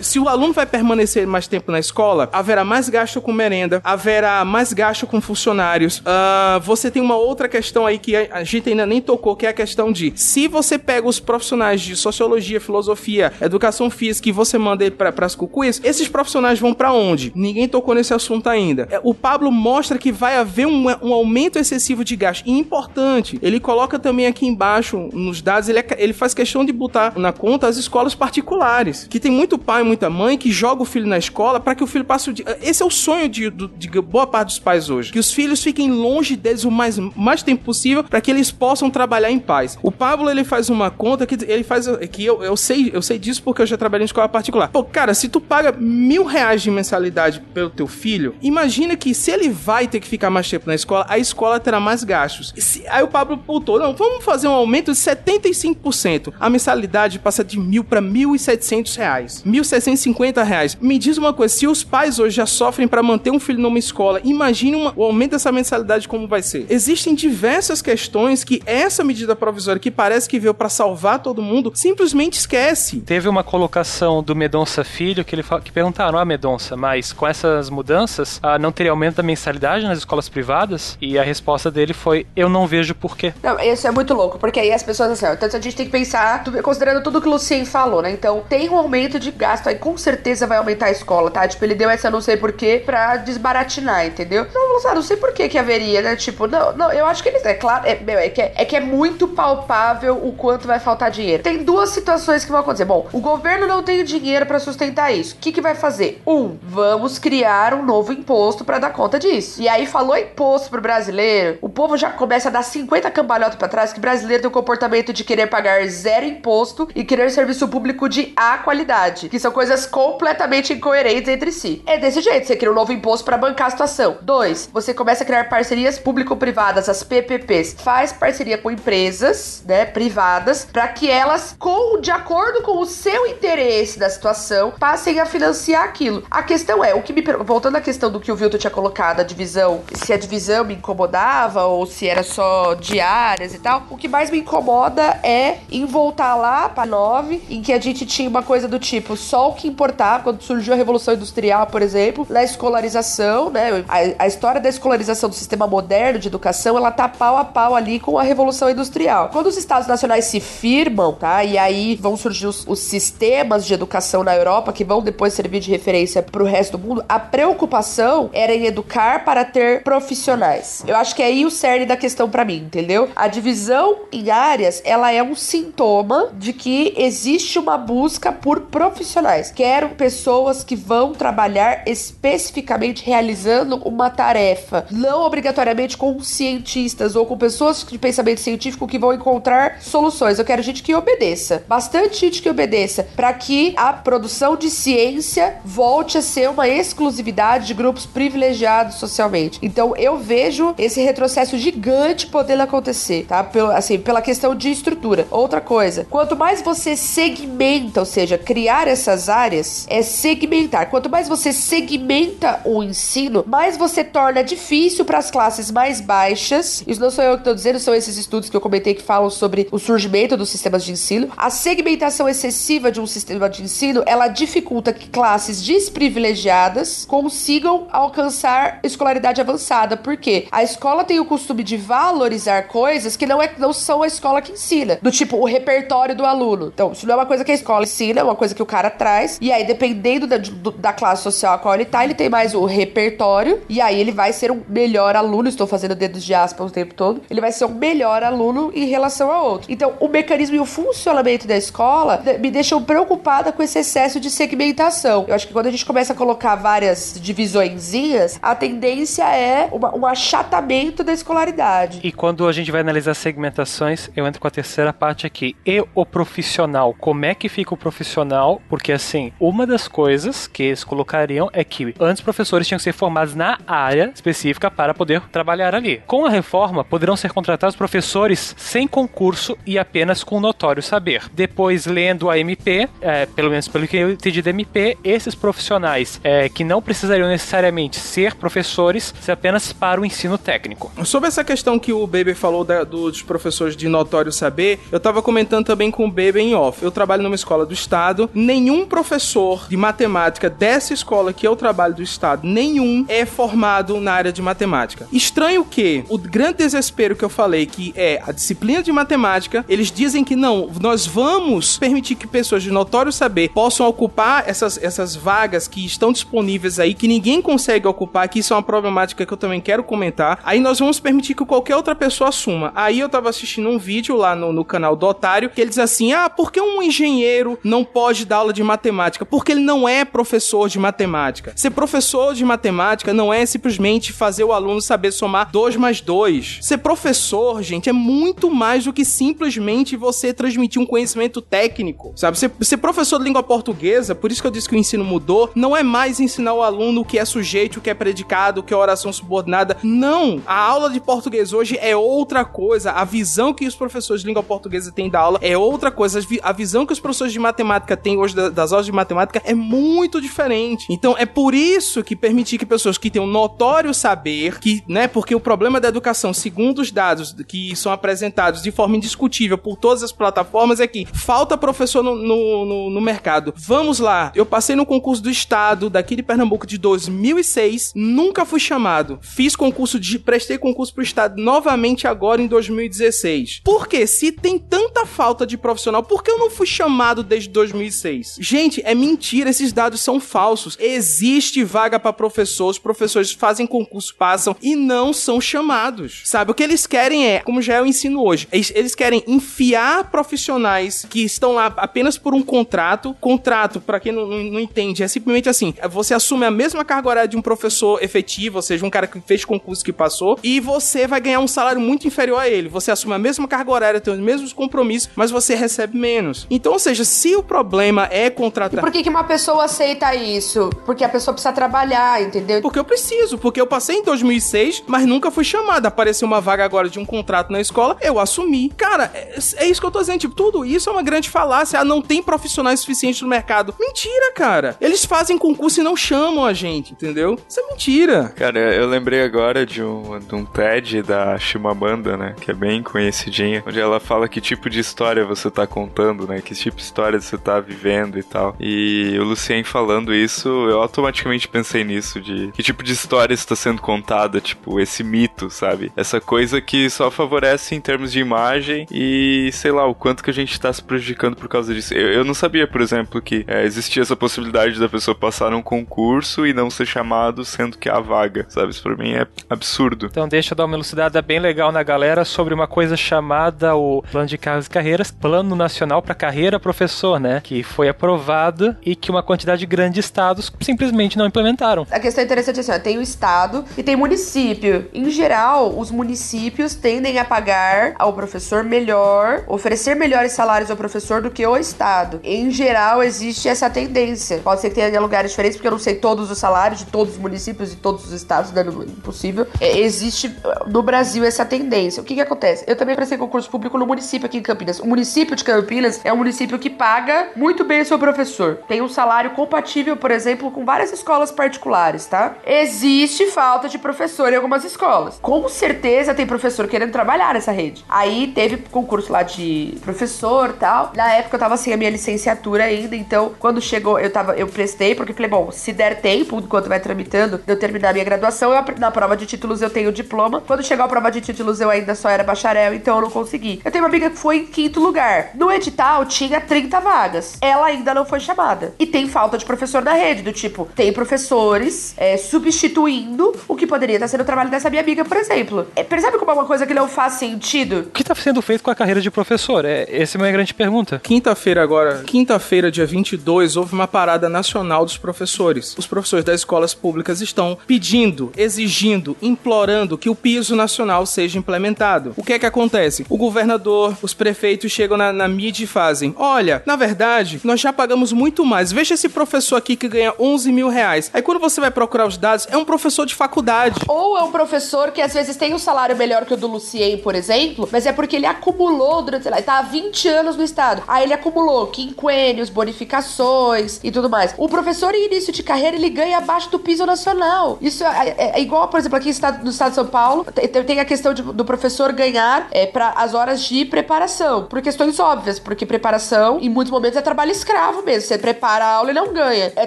Se o aluno vai permanecer mais tempo na escola, haverá mais gasto com merenda, haverá mais gasto com funcionários. Uh, você tem uma outra questão aí que a gente ainda nem tocou, que é a questão de se você pega os profissionais de sociologia, filosofia, educação física e você manda para as cucuias, esses profissionais vão para onde? Ninguém tocou nesse assunto ainda. É, o Pablo mostra que vai haver um, um aumento excessivo de gasto. E importante, ele coloca também aqui embaixo nos dados, ele, é, ele faz questão de botar na conta as escolas particulares, que tem muito pai, muita mãe que joga o filho na escola para que o filho passe o dia. Esse é o sonho de, de, boa parte dos pais hoje, que os filhos fiquem longe deles o mais, mais tempo possível para que eles possam trabalhar em paz. O Pablo ele faz uma conta que ele faz que eu, eu sei eu sei disso porque eu já trabalhei em escola particular. Pô, cara, se tu paga mil reais de mensalidade pelo teu filho, imagina que se ele vai ter que ficar mais tempo na escola, a escola terá mais gastos. Se, aí o Pablo putou, não, vamos fazer um aumento de 75%. A mensalidade passa de mil para mil e setecentos reais, mil seiscentos e cinquenta reais. Me diz uma coisa, se os pais hoje já sofrem para manter um filho numa escola, imagine uma, o aumento dessa mensalidade como vai ser. Existem diversas questões que essa medida provisória que parece que veio para salvar todo mundo simplesmente esquece. Teve uma colocação do Medonça Filho que ele fala, que perguntaram: "Ah, Medonça, mas com essas mudanças, ah, não teria aumento da mensalidade nas escolas privadas?" E a resposta dele foi: "Eu não vejo por quê." Não, isso é muito louco, porque aí as pessoas assim, ó, então a gente tem que pensar, considerando tudo que o Lucien falou, né? Então, tem um aumento de gasto aí, com certeza vai aumentar a escola, tá? Tipo, ele deu essa não sei porquê pra desbaratinar, entendeu? Não, não, não sei por que que haveria, né? Tipo, não, não, eu acho que eles, é claro, é, meu, é, que é, é que é muito palpável o quanto vai faltar dinheiro. Tem duas situações que vão acontecer. Bom, o governo não tem dinheiro para sustentar isso. O que que vai fazer? Um, vamos criar um novo imposto para dar conta disso. E aí falou imposto pro brasileiro, o povo já começa a dar 50 cambalhotas para trás que brasileiro tem o comportamento de querer pagar zero imposto e querer serviço público de A qualidade, que são coisas completamente incoerentes entre si. É desse jeito, você cria um novo imposto para bancar a situação. Dois, você começa a criar parcerias público-privadas, as PPPs. Faz parceria com empresas, né, privadas, para que elas, com de acordo com o seu interesse da situação, passem a financiar aquilo. A questão é, o que me voltando à questão do que o Vilton tinha colocado, a divisão, se a divisão me incomodava ou se era só diárias e tal, o que mais me incomoda é em voltar lá para 9, em que a gente tinha uma coisa do tipo, só o que importava quando surgiu a Revolução Industrial, por exemplo, na escolarização, né? A, a história da escolarização do sistema moderno de educação, ela tá pau a pau ali com a Revolução Industrial. Quando os estados nacionais se firmam, tá? E aí vão surgir os, os sistemas de educação na Europa que vão depois servir de referência para o resto do mundo, a preocupação era em educar para ter profissionais. Eu acho que é aí o cerne da questão para mim, entendeu? A divisão em áreas, ela é um sintoma de que existe uma busca por profissionais. Quero pessoas que vão trabalhar especificamente realizando uma tarefa, não obrigatoriamente com cientistas ou com pessoas de pensamento científico que vão encontrar soluções. Eu quero gente que obedeça, bastante gente que obedeça, para que a produção de ciência volte a ser uma exclusividade de grupos privilegiados socialmente. Então eu vejo esse retrocesso gigante podendo acontecer, tá? Pelo, assim, pela questão de estrutura. Outra coisa, quanto mais você segmenta, ou seja, criar essas áreas, é segmentar. Quanto mais você segmenta o ensino, mais você torna difícil para as classes mais baixas. Isso não sou eu que estou dizendo, são esses estudos que eu comentei que falam sobre o surgimento dos sistemas de ensino. A segmentação excessiva de um sistema de ensino, ela dificulta que classes desprivilegiadas consigam alcançar escolaridade avançada. Por quê? A escola tem o costume de valorizar coisas que não, é, não são a escola que ensina. Do tipo, o repertório do aluno. Então, isso não é uma coisa que a escola ensina, é uma coisa que o cara traz. E aí, dependendo da, da classe social a qual ele tá, ele tem mais o repertório. E aí, ele vai ser um melhor aluno. Estou fazendo dedos de aspas o tempo todo. Ele vai ser um melhor aluno em relação a outro. Então, o mecanismo e o funcionamento da escola me deixam preocupada com esse excesso de segmentação. Eu acho que quando a gente começa a colocar várias divisõezinhas, a tendência é uma, um achatamento da escolaridade. E quando a gente vai analisar segmentações, eu entro com a terceira parte aqui. E o profissional? Como é que fica o profissional? Porque, assim, uma das coisas que eles colocariam é que antes professores tinham que ser formados na área específica para poder trabalhar ali. Com a reforma, poderão ser contratados professores sem concurso e apenas com notório saber. Depois, lendo a MP, é, pelo menos pelo que eu entendi da MP, esses profissionais é, que não precisariam necessariamente ser professores, se apenas para o ensino técnico. Sobre essa questão que o Baby falou da, dos professores de notório saber, eu tava comentando também com o Baby em off. Eu trabalho numa escola do estado, nenhum professor de matemática dessa escola que eu trabalho do estado, nenhum é formado na área de matemática. Estranho que o grande desespero que eu falei, que é a disciplina de matemática, eles dizem que não, nós vamos permitir que pessoas de notório saber possam ocupar essas, essas vagas que estão disponíveis aí, que ninguém consegue ocupar, que isso é uma problemática que eu também quero comentar. Aí nós vamos permitir que qualquer outra pessoa assuma. Aí eu tava assistindo um vídeo lá no, no canal do Otário, que ele diz assim: ah, por que um engenheiro não pode dar aula de matemática? Porque ele não é professor de matemática. Ser professor de matemática não é simplesmente fazer o aluno saber somar 2 mais 2. Ser professor, gente, é muito mais do que simplesmente você transmitir um conhecimento técnico, sabe? Ser, ser professor de língua portuguesa, por isso que eu disse que o ensino mudou, não é mais ensinar o aluno o que é sujeito, o que é predicado, o que é oração subordinada. Não! A aula de português hoje é outra coisa. A visão que os professores de língua portuguesa têm da aula é outra coisa. A visão que os professores de matemática têm hoje das aulas de matemática é muito diferente. Então é por isso que permitir que pessoas que têm um notório saber, que, né, porque o problema da educação, segundo os dados que são apresentados de forma indiscutível por todas as plataformas, é que falta professor no, no, no, no mercado. Vamos lá, eu passei no concurso do estado daqui de Pernambuco de 2006, nunca fui chamado. Fiz concurso de prestei concurso pro estado novamente agora em 2016. Por quê? Se tem tanta falta de profissional, por que eu não fui chamado desde 2006. Gente, é mentira, esses dados são falsos. Existe vaga para professor, os professores fazem concurso, passam e não são chamados. Sabe, o que eles querem é, como já é o ensino hoje, eles, eles querem enfiar profissionais que estão lá apenas por um contrato. Contrato, para quem não, não, não entende, é simplesmente assim: você assume a mesma carga horária de um professor efetivo, ou seja, um cara que fez concurso que passou, e você vai ganhar um salário muito inferior a ele. Você assume a mesma carga horária, tem os mesmos compromissos, mas você recebe menos. Então, ou seja, se o problema é contratar. Por que, que uma pessoa aceita isso? Porque a pessoa precisa trabalhar, entendeu? Porque eu preciso, porque eu passei em 2006, mas nunca fui chamada. Apareceu uma vaga agora de um contrato na escola, eu assumi. Cara, é, é isso que eu tô dizendo. Tipo, tudo isso é uma grande falácia. Ah, não tem profissionais suficientes no mercado. Mentira, cara. Eles fazem concurso e não chamam a gente, entendeu? Isso é mentira. Cara, eu lembrei agora de um, de um TED da Shimamanda, né? Que é bem conhecidinha, onde ela fala que tipo de história você tá contando, né? Que tipo de história você tá vivendo e tal. E o Lucien falando isso, eu automaticamente pensei nisso, de que tipo de história está sendo contada, tipo, esse mito, sabe? Essa coisa que só favorece em termos de imagem e sei lá, o quanto que a gente tá se prejudicando por causa disso. Eu, eu não sabia, por exemplo, que é, existia essa possibilidade da pessoa passar num concurso e não ser chamado, sendo que há vaga, sabe? Isso pra mim é absurdo. Então deixa eu dar uma elucidada bem legal na galera sobre uma coisa chamada o Plano de Cargos e Carreiras, Plano Nacional para Carreira Professor, né? Que foi aprovado e que uma quantidade grande de estados simplesmente não implementaram. A questão interessante é assim, ó, tem o estado e tem município. Em geral, os municípios tendem a pagar ao professor melhor, oferecer melhores salários ao professor do que o estado. Em geral, existe essa tendência. Pode ser que tenha lugares diferentes, porque eu não sei todos os salários de todos os municípios e todos os estados, né? Impossível. É, existe no Brasil essa tendência. O que que acontece? Eu também prestei concurso público no município aqui em Campinas. O município de Campinas é um município que paga muito bem o seu professor. Tem um salário compatível, por exemplo, com várias escolas particulares, tá? Existe falta de professor em algumas escolas. Com certeza tem professor querendo trabalhar nessa rede. Aí teve concurso lá de professor tal. Na época eu tava sem a minha licenciatura ainda, então quando chegou, eu tava, eu prestei, porque falei, bom, se der tempo, enquanto vai tramitando, de eu terminar a minha graduação, eu, na prova de títulos eu tenho diploma. Quando chegar a prova de títulos, eu ainda só era bacharel, então eu não consegui. Eu tenho uma amiga que foi em quinto lugar. No edital tinha 30 vagas. Ela ainda não foi chamada. E tem falta de professor na rede, do tipo, tem professores é, substituindo o que poderia estar sendo o trabalho dessa minha amiga, por exemplo. É, percebe como é uma coisa que não faz sentido? O que está sendo feito com a carreira de professor? É, essa é a minha grande pergunta. Quinta-feira agora, quinta-feira, dia 22, houve uma parada nacional dos professores. Os professores das escolas públicas estão pedindo, exigindo, implorando que o piso nacional seja implementado. O que é que acontece? O governador, os prefeitos chegam na, na mídia e fazem: Olha, na verdade, nós já pagamos muito mais. Veja esse professor aqui que ganha 11 mil reais. Aí quando você vai procurar os dados, é um professor de faculdade. Ou é um professor que às vezes tem um salário melhor que o do Lucien, por exemplo, mas é porque ele acumulou durante, sei lá, ele tá há 20 anos no estado. Aí ele acumulou quinquênios, bonificações e tudo mais. O professor em início de carreira, ele ganha abaixo do piso nacional. Isso é, é, é igual, por exemplo, aqui no estado, de São Paulo, tem, tem a questão de, do professor ganhar é, para as horas de preparação, por questões óbvias, porque preparação, em muitos momentos, é trabalho escravo mesmo. Você prepara a aula e não ganha. É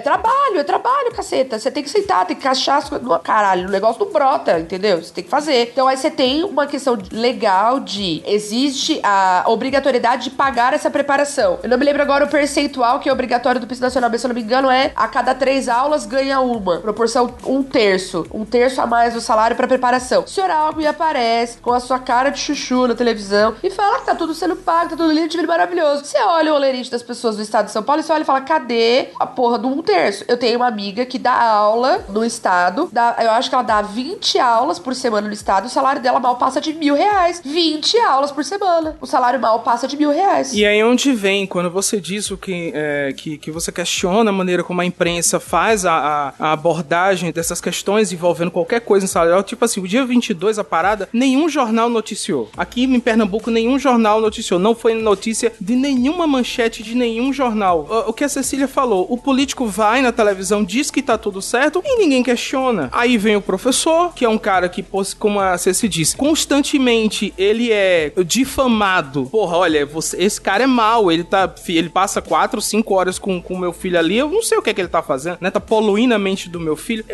trabalho, é trabalho, caceta. Você tem que sentar, tem que achar as coisas. Caralho, o negócio não brota, entendeu? Você tem que fazer. Então aí você tem uma questão legal de existe a obrigatoriedade de pagar essa preparação. Eu não me lembro agora o percentual que é obrigatório do piso nacional, mas se eu não me engano, é a cada três aulas ganha uma. Proporção um terço. Um terço a mais do salário para preparação. O senhor Alckmin aparece com a sua cara de chuchu na televisão e fala que tá tudo sendo pago, tá tudo lindo, maravilhoso. Você olha o olerite das pessoas do estado de São Paulo e você olha e fala, cadê a porra do um terço? Eu tenho uma amiga que dá aula no estado, dá, eu acho que ela dá 20 aulas por semana no estado, o salário dela mal passa de mil reais. 20 aulas por semana. O salário mal passa de mil reais. E aí onde vem, quando você diz o que, é, que, que você questiona a maneira como a imprensa faz a, a, a abordagem dessas questões envolvendo qualquer coisa em salarial, tipo assim, o dia 22, a parada, nenhum jornal noticiou. Aqui em Pernambuco, nenhum jornal noticiou. Não foi notícia de nenhuma manchete de nenhum jornal. O, que a Cecília falou, o político vai na televisão, diz que tá tudo certo e ninguém questiona. Aí vem o professor, que é um cara que, como a Cecília disse, constantemente ele é difamado. Porra, olha, você, esse cara é mau, ele tá, ele passa 4, 5 horas com o meu filho ali, eu não sei o que é que ele tá fazendo, né? Tá poluindo a mente do meu filho.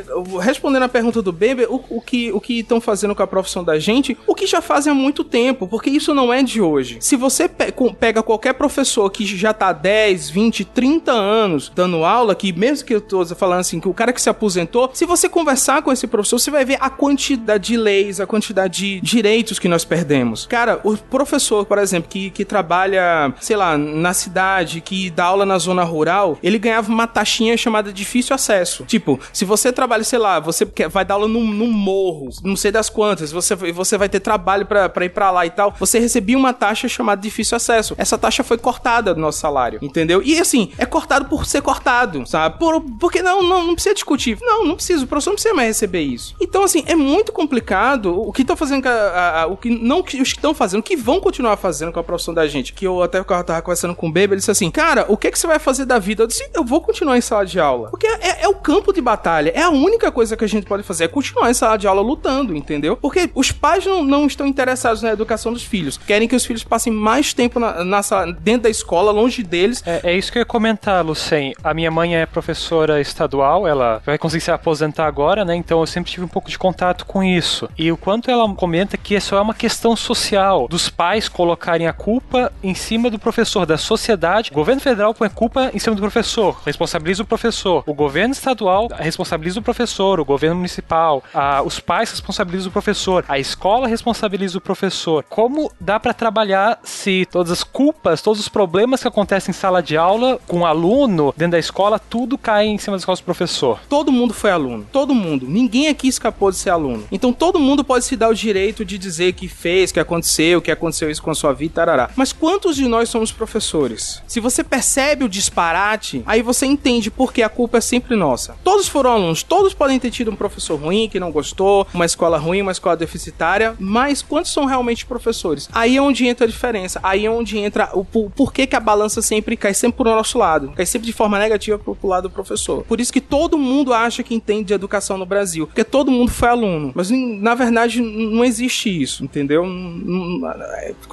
Respondendo a pergunta do Bembe, o, o que o que estão fazendo com a profissão da gente, o que já fazem há muito tempo, porque isso não é de hoje. Se você pe pega qualquer professor que já tá 10, 20, 30 anos dando aula, que mesmo que eu tô falando assim, que o cara que se aposentou, se você conversar com esse professor, você vai ver a quantidade de leis, a quantidade de direitos que nós perdemos. Cara, o professor, por exemplo, que, que trabalha, sei lá, na cidade, que dá aula na zona rural, ele ganhava uma taxinha chamada difícil acesso. Tipo, se você trabalha, sei lá, você quer, vai dar aula num, num morro, não sei das quantas, você, você vai ter trabalho para ir para lá e tal, você recebia uma taxa chamada difícil acesso. Essa taxa foi cortada do nosso salário, entendeu? E assim, é cortado por ser cortado, sabe? Por, porque não, não, não precisa discutir. Não, não precisa, o professor não precisa mais receber isso. Então, assim, é muito complicado o que estão fazendo, a, a, o que não os que estão fazendo, o que vão continuar fazendo com a profissão da gente. Que eu até tava conversando com o Baby, ele disse assim: Cara, o que, que você vai fazer da vida? Eu disse: Eu vou continuar em sala de aula. Porque é, é o campo de batalha, é a única coisa que a gente pode fazer, é continuar em sala de aula lutando, entendeu? Porque os pais não, não estão interessados na educação dos filhos, querem que os filhos passem mais tempo na, na sala, dentro da escola, longe deles. É, é, isso que eu ia comentar, Lucien. A minha mãe é professora estadual, ela vai conseguir se aposentar agora, né? Então eu sempre tive um pouco de contato com isso. E o quanto ela comenta que isso é uma questão social, dos pais colocarem a culpa em cima do professor, da sociedade. O governo federal põe culpa em cima do professor, responsabiliza o professor. O governo estadual responsabiliza o professor, o governo municipal, a, os pais responsabilizam o professor, a escola responsabiliza o professor. Como dá para trabalhar se todas as culpas, todos os problemas que acontecem em sala de aula com aluno dentro da escola, tudo cai em cima das costas do professor? Todo mundo foi aluno, todo mundo. Ninguém aqui escapou de ser aluno. Então todo mundo pode se dar o direito de dizer que fez, que aconteceu, que aconteceu isso com a sua vida, tarará. Mas quantos de nós somos professores? Se você percebe o disparate, aí você entende por que a culpa é sempre nossa. Todos foram alunos, todos podem ter tido um professor ruim que não gostou, uma escola ruim, uma escola deficitária, mas quantos são realmente professores? Aí é onde entra a diferença, aí é onde entra o, o porquê que a balança sempre cai sempre pro nosso lado, cai sempre de forma negativa pro, pro lado do professor. Por isso que todo mundo acha que entende de educação no Brasil, porque todo mundo foi aluno, mas na verdade não existe isso, entendeu?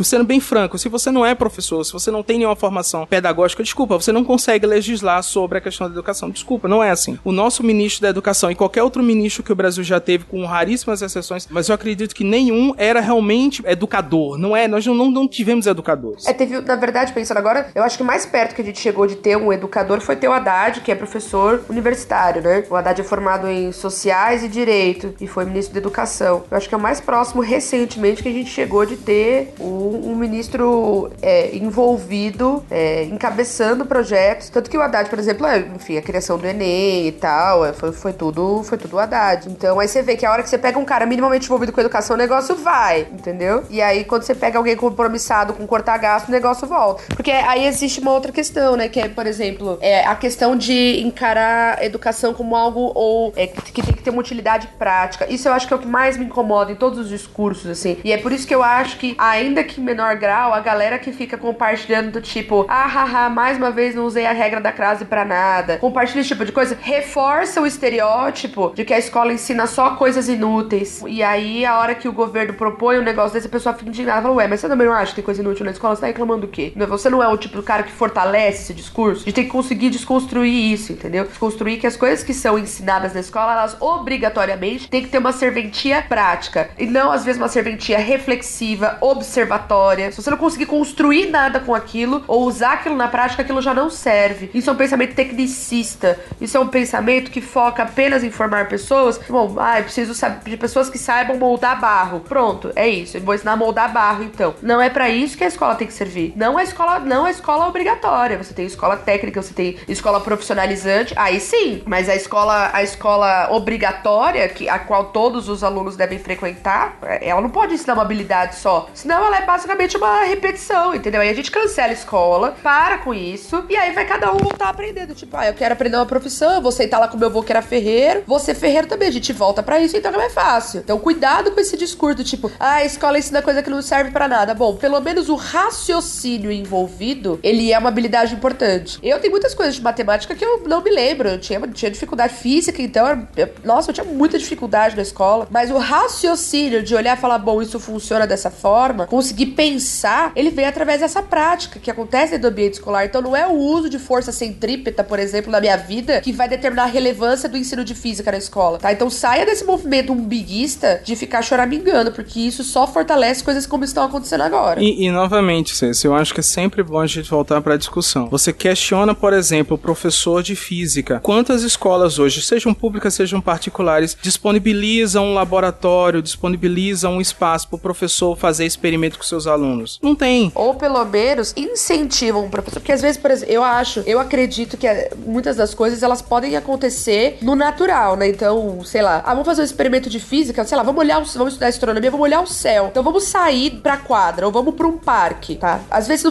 sendo bem franco, se você não é professor, se você não tem nenhuma formação pedagógica, desculpa, você não consegue legislar sobre a questão da educação. Desculpa, não é assim. O nosso ministro da educação e qualquer outro ministro que o Brasil já teve, com raríssimas exceções, mas eu acredito que nenhum era realmente educador. Não é, nós não, não, não tivemos educadores. É, teve, na verdade, pensando agora, eu acho que mais perto que a gente chegou de ter um educador foi ter o Haddad, que é professor universitário, né? O Haddad é formado em sociais e direito e foi ministro da educação. Eu acho que é o mais próximo recentemente que a gente chegou de ter um, um ministro é, envolvido, é, encabeçando projetos. Tanto que o Haddad, por exemplo, é, enfim, a criação do Enem e tal, é, foi, foi tudo foi tudo o Haddad. Então aí você vê que a hora que você pega um cara minimamente envolvido com educação, o negócio vai, entendeu? E aí quando você pega alguém compromissado com cortar gasto, o negócio volta. Porque aí existe uma outra questão, né? Que é, por exemplo, é a questão de encarar educação como algo ou é, que tem que ter uma utilidade prática. Isso eu acho que é o que mais me incomoda em todos os discursos, assim. E é por isso que eu acho que, ainda que em menor grau, a galera que fica compartilhando do tipo, ah, haha, mais uma vez não usei a regra da crase para nada, compartilha esse tipo de coisa, reforça o estereótipo de que a escola ensina só coisas inúteis. E aí, a hora que o governo propõe um negócio desse, a pessoa fica indignada, fala, ué, mas você também não acha que tem coisa inútil na escola? Você tá reclamando do quê? Você não é o tipo do cara que fortalece esse discurso? A gente tem que conseguir desconstruir isso, entendeu? Desconstruir que as coisas que são ensinadas na escola, elas obrigatoriamente têm que ter uma serventia prática. E não, às vezes, uma serventia reflexiva, observatória. Se você não conseguir construir nada com aquilo ou usar aquilo na prática, aquilo já não serve. Isso é um pensamento tecnicista. Isso é um pensamento que foca apenas em formar pessoas. Bom, ah, eu preciso de pessoas que saibam moldar barro. Pronto, é isso. Eu vou ensinar a moldar barro, então. Não é para isso que a escola tem que servir. Não a escola, não a escola obrigatória. Você tem escola técnica, você tem escola profissionalizante. Aí sim, mas a escola, a escola obrigatória, que a qual todos os alunos devem frequentar, ela não pode ensinar uma habilidade só. Senão ela é basicamente uma repetição, entendeu? Aí a gente cancela a escola, para com isso, e aí vai cada um voltar aprendendo. Tipo, ah, eu quero aprender uma profissão, eu vou sentar lá com meu avô que era ferreiro, ser ferreiro também. A gente volta para isso, então é fácil. Então cuidado com esse discurso, tipo, ah, a escola ensina coisa que não serve para nada. Bom, pelo menos o raciocínio envolvido, ele é uma habilidade importante. Eu tenho muitas coisas de matemática que eu não me lembro. Eu tinha, tinha dificuldade física, então, eu, nossa, eu tinha muita dificuldade na escola. Mas o raciocínio de olhar e falar, bom, isso funciona dessa forma, conseguir pensar, ele vem através dessa prática que acontece dentro do ambiente escolar. Então não é o uso de força centrípeta, por exemplo, na minha vida, que vai determinar a relevância do ensino de física na escola, tá? Então saia desse movimento umbiguista de ficar choramingando, porque isso só fortalece coisas como estão acontecendo agora. E, e novamente, Cês, eu acho que é sempre bom a gente voltar para discussão. Você questiona, por exemplo, o professor de física. Quantas escolas hoje, sejam públicas, sejam particulares, disponibilizam um laboratório, disponibilizam um espaço para o professor fazer experimento com seus alunos? Não tem. Ou pelo menos incentivam o professor. Porque às vezes, por exemplo, eu acho, eu acredito que eh, muitas das coisas elas podem acontecer no natural, né? Então, sei lá, ah, vamos fazer um experimento de física, sei lá, vamos olhar, vamos estudar astronomia, vamos olhar o céu. Então vamos sair pra quadra ou vamos pra um parque, tá? Às vezes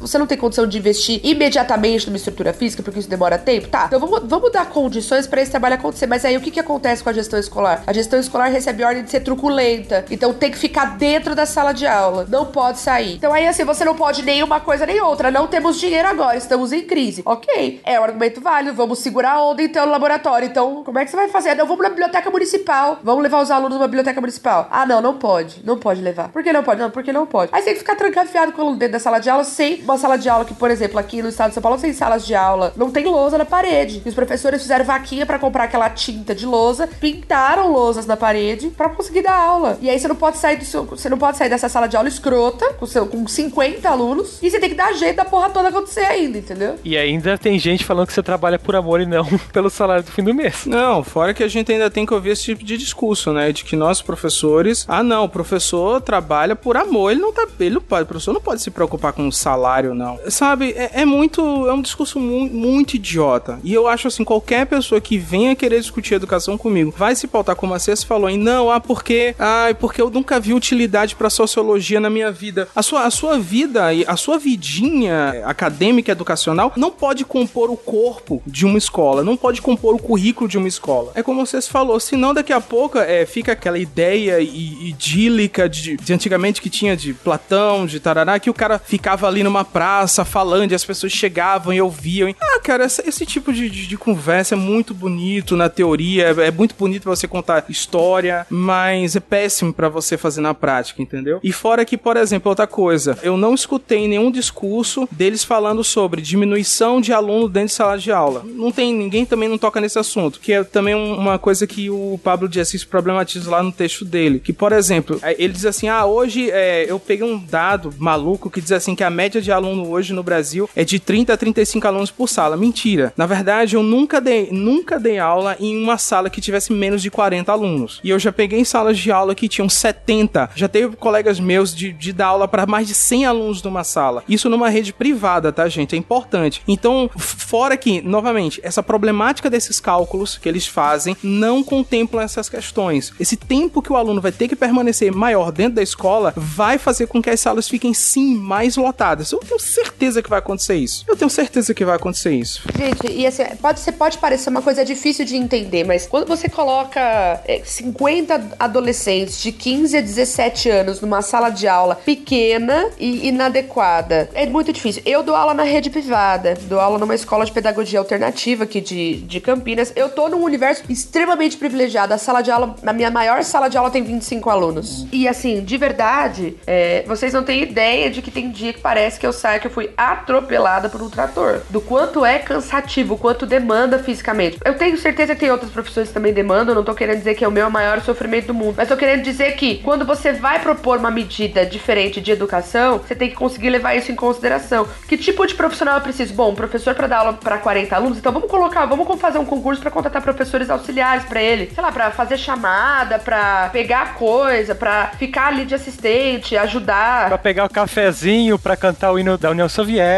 você não tem condição de investir imediatamente numa estrutura física, porque isso demora tempo, tá? Então vamos, vamos dar condições para esse trabalho acontecer. Mas aí o que, que acontece com a gestão escolar? A gestão escolar recebe ordem de ser truculenta. Então tem que ficar dentro da sala de aula. Não pode sair. Então aí assim, você não pode nem uma coisa nem outra. Não temos dinheiro agora, estamos em crise. Ok, é um argumento válido. Vamos segurar a onda então no laboratório. Então, como é que você vai fazer? Não, vamos na biblioteca municipal. Vamos levar os alunos numa biblioteca municipal. Ah, não, não pode. Não pode levar. Por que não pode? Não, porque não pode. Aí você tem que ficar trancafiado com o aluno dentro da sala de aula sem uma sala de aula que, por exemplo, aqui no estado de São Paulo tem salas de aula, não tem lousa na parede. E os professores fizeram vaquinha para comprar aquela tinta de lousa, pintaram lousas na parede para conseguir dar aula. E aí você não pode sair do seu, você não pode sair dessa sala de aula escrota com seu com 50 alunos e você tem que dar jeito da porra toda acontecer ainda, entendeu? E ainda tem gente falando que você trabalha por amor e não pelo salário do fim do mês. Não, fora que a gente ainda tem que ouvir esse tipo de discurso, né? De que nós professores, ah não, o professor trabalha por amor, ele não tá, ele não pode, o professor não pode se preocupar com o salário não. Sabe, é, é muito, é um discurso mu muito idiota. E eu acho assim, qualquer pessoa que venha querer discutir educação comigo, vai se pautar como a Cês falou em não, ah, porque, ah, porque eu nunca vi utilidade para sociologia na minha vida. A sua, a sua vida e a sua vidinha acadêmica educacional não pode compor o corpo de uma escola, não pode compor o currículo de uma escola. É como vocês falou, senão daqui a pouco é, fica aquela ideia idílica de, de antigamente que tinha de Platão, de Tarará, que o cara ficava ali numa praça falando e as pessoas chegavam e ouviam. Ah, cara, esse tipo de, de, de, conversa é muito bonito na teoria, é, é muito bonito pra você contar história, mas é péssimo para você fazer na prática, entendeu? E fora que, por exemplo, outra coisa, eu não escutei nenhum discurso deles falando sobre diminuição de aluno dentro de sala de aula. Não tem, ninguém também não toca nesse assunto, que é também uma coisa que o Pablo de Assis problematiza lá no texto dele, que, por exemplo, é, ele diz assim, ah, hoje é, eu peguei um dado maluco que diz assim que a média de aluno hoje no Brasil é de 30 a 35 alunos por sala. Mentira. Na verdade, eu nunca dei, nunca dei aula em uma sala que tivesse menos de 40 alunos. E eu já peguei salas de aula que tinham 70. Já teve colegas meus de, de dar aula para mais de 100 alunos numa sala. Isso numa rede privada, tá, gente? É importante. Então, fora que, novamente, essa problemática desses cálculos que eles fazem não contemplam essas questões. Esse tempo que o aluno vai ter que permanecer maior dentro da escola vai fazer com que as salas fiquem sim mais lotadas. Eu tenho certeza que vai acontecer isso. Eu tenho certeza que vai acontecer isso. Gente, e assim, pode, ser, pode parecer uma coisa difícil de entender, mas quando você coloca 50 é, adolescentes de 15 a 17 anos numa sala de aula pequena e inadequada, é muito difícil. Eu dou aula na rede privada, dou aula numa escola de pedagogia alternativa aqui de, de Campinas. Eu tô num universo extremamente privilegiado. A sala de aula, na minha maior sala de aula, tem 25 alunos. E assim, de verdade, é, vocês não têm ideia de que tem dia que parece que eu saio que eu fui atropelada por um trator. Do quanto é cansativo, quanto demanda fisicamente. Eu tenho certeza que tem outras profissões que também demandam, não tô querendo dizer que é o meu maior sofrimento do mundo, mas tô querendo dizer que quando você vai propor uma medida diferente de educação, você tem que conseguir levar isso em consideração. Que tipo de profissional eu preciso? Bom, um professor para dar aula para 40 alunos, então vamos colocar, vamos fazer um concurso para contratar professores auxiliares para ele, sei lá, para fazer chamada, para pegar coisa, para ficar ali de assistente, ajudar. Pra pegar o cafezinho, para cantar o hino da União Soviética.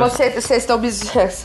Vocês estão.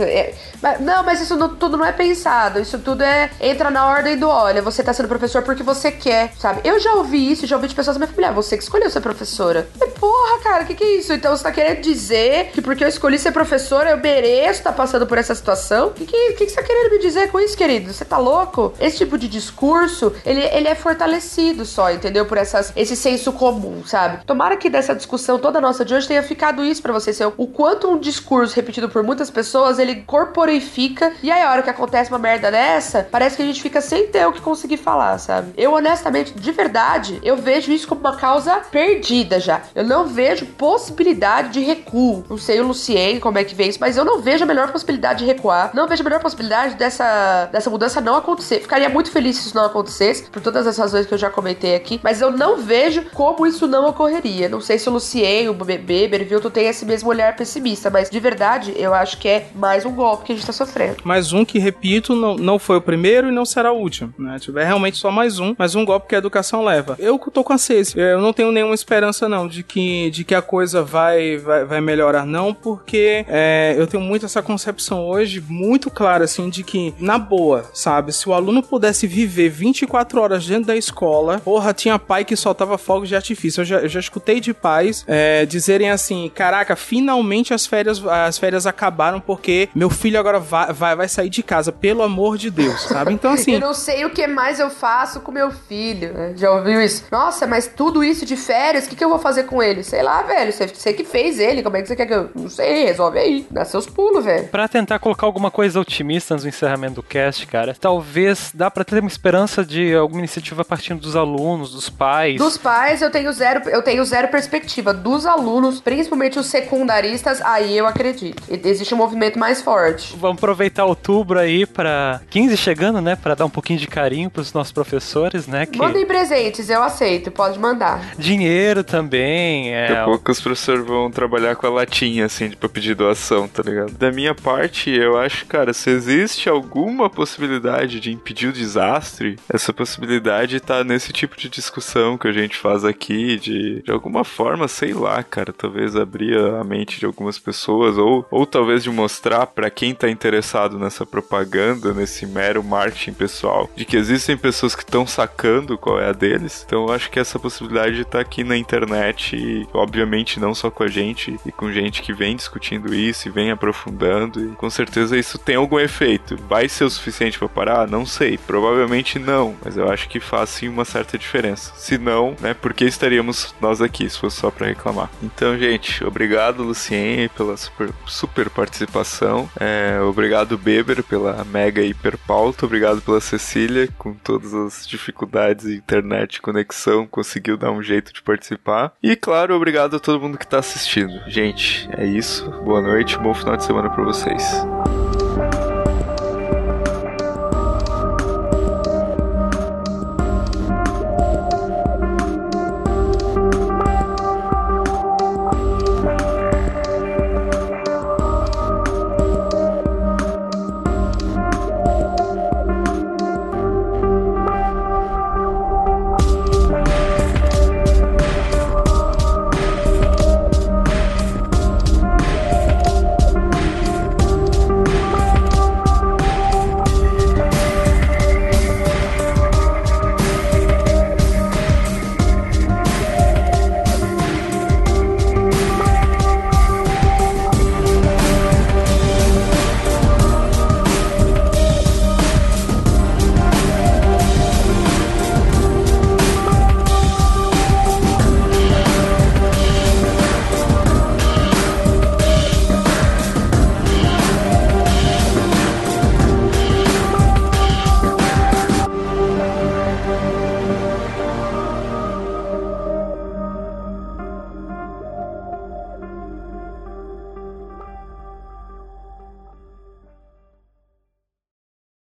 É, não, mas isso não, tudo não é pensado. Isso tudo é. Entra na ordem do olha, você tá sendo professor porque você quer, sabe? Eu já ouvi isso, já ouvi de pessoas da minha família. Ah, você que escolheu ser professora. E, porra, cara, o que, que é isso? Então você tá querendo dizer que porque eu escolhi ser professora, eu mereço estar tá passando por essa situação? O que, que, que, que você tá querendo me dizer com isso, querido? Você tá louco? Esse tipo de discurso, ele, ele é fortalecido só, entendeu? Por essas, esse senso comum, sabe? Tomara que dessa discussão toda nossa de hoje tenha ficado isso para vocês. O quanto um discurso repetido por muitas pessoas, ele corporifica. E aí, a hora que acontece uma merda dessa, parece que a gente fica sem ter o que conseguir falar, sabe? Eu, honestamente, de verdade, eu vejo isso como uma causa perdida já. Eu não vejo possibilidade de recuo. Não sei o Lucien como é que vê isso, mas eu não vejo a melhor possibilidade de recuar. Não vejo a melhor possibilidade dessa, dessa mudança não acontecer. Ficaria muito feliz se isso não acontecesse, por todas as razões que eu já comentei aqui, mas eu não vejo como isso não ocorreria. Não sei se o Lucien, o Beber viu? Tu tem esse mesmo olhar pessimista, mas de verdade, eu acho que é mais um golpe que a gente tá sofrendo. Mais um que, repito, não, não foi o primeiro e não será o último, né? Tiver realmente só mais um, mais um golpe que a educação leva. Eu tô com a CES, eu não tenho nenhuma esperança não de que, de que a coisa vai, vai, vai melhorar não, porque é, eu tenho muito essa concepção hoje, muito clara assim, de que, na boa, sabe, se o aluno pudesse viver 24 horas dentro da escola, porra, tinha pai que soltava fogos de artifício. Eu já, eu já escutei de pais é, dizerem assim, caraca, finalmente as férias, as férias acabaram porque meu filho agora vai, vai, vai sair de casa, pelo amor de Deus, sabe? Então assim... eu não sei o que mais eu faço com meu filho, né? Já ouviu isso? Nossa, mas tudo isso de férias, o que, que eu vou fazer com ele? Sei lá, velho, você, você que fez ele, como é que você quer que eu... Não sei, resolve aí, dá seus pulos, velho. Pra tentar colocar alguma coisa otimista no encerramento do cast, cara, talvez dá pra ter uma esperança de alguma iniciativa partindo dos alunos, dos pais. Dos pais eu tenho zero, eu tenho zero perspectiva. Dos alunos, principalmente os secundaristas, aí eu acredito. Existe um movimento mais forte. Vamos aproveitar outubro aí para 15 chegando, né, para dar um pouquinho de carinho pros nossos professores, né, que Mandem presentes, eu aceito, pode mandar. dinheiro também, é, Daqui a pouco os professores vão trabalhar com a latinha, assim, pra pedir doação, tá ligado? Da minha parte, eu acho, cara, se existe alguma possibilidade de impedir o desastre, essa possibilidade tá nesse tipo de discussão que a gente faz aqui, de, de alguma forma, sei lá, cara, talvez abrir a mente de algumas pessoas, ou, ou talvez de mostrar pra quem tá interessado nessa propaganda, nesse mero marketing pessoal, de que existem pessoas que estão sacando qual é a deles. Então eu acho que essa possibilidade tá aqui na internet e, obviamente, não só com a gente, e com gente que vem discutindo isso e vem aprofundando, e com certeza isso tem algum efeito. Vai ser o suficiente pra parar? Não sei. Provavelmente não, mas eu acho que faz sim uma certa diferença. Se não, né, por que estaríamos nós aqui se fosse só pra reclamar? Então, gente, obrigado, Lucien, pela super, super participação. É, obrigado, Beber, pela mega hiper pauta. Obrigado pela Cecília, com todas as dificuldades de internet conexão, conseguiu dar um jeito de participar. E, claro, obrigado a todo mundo que tá assistindo. Gente, é isso. Boa noite, bom final de semana pra vocês.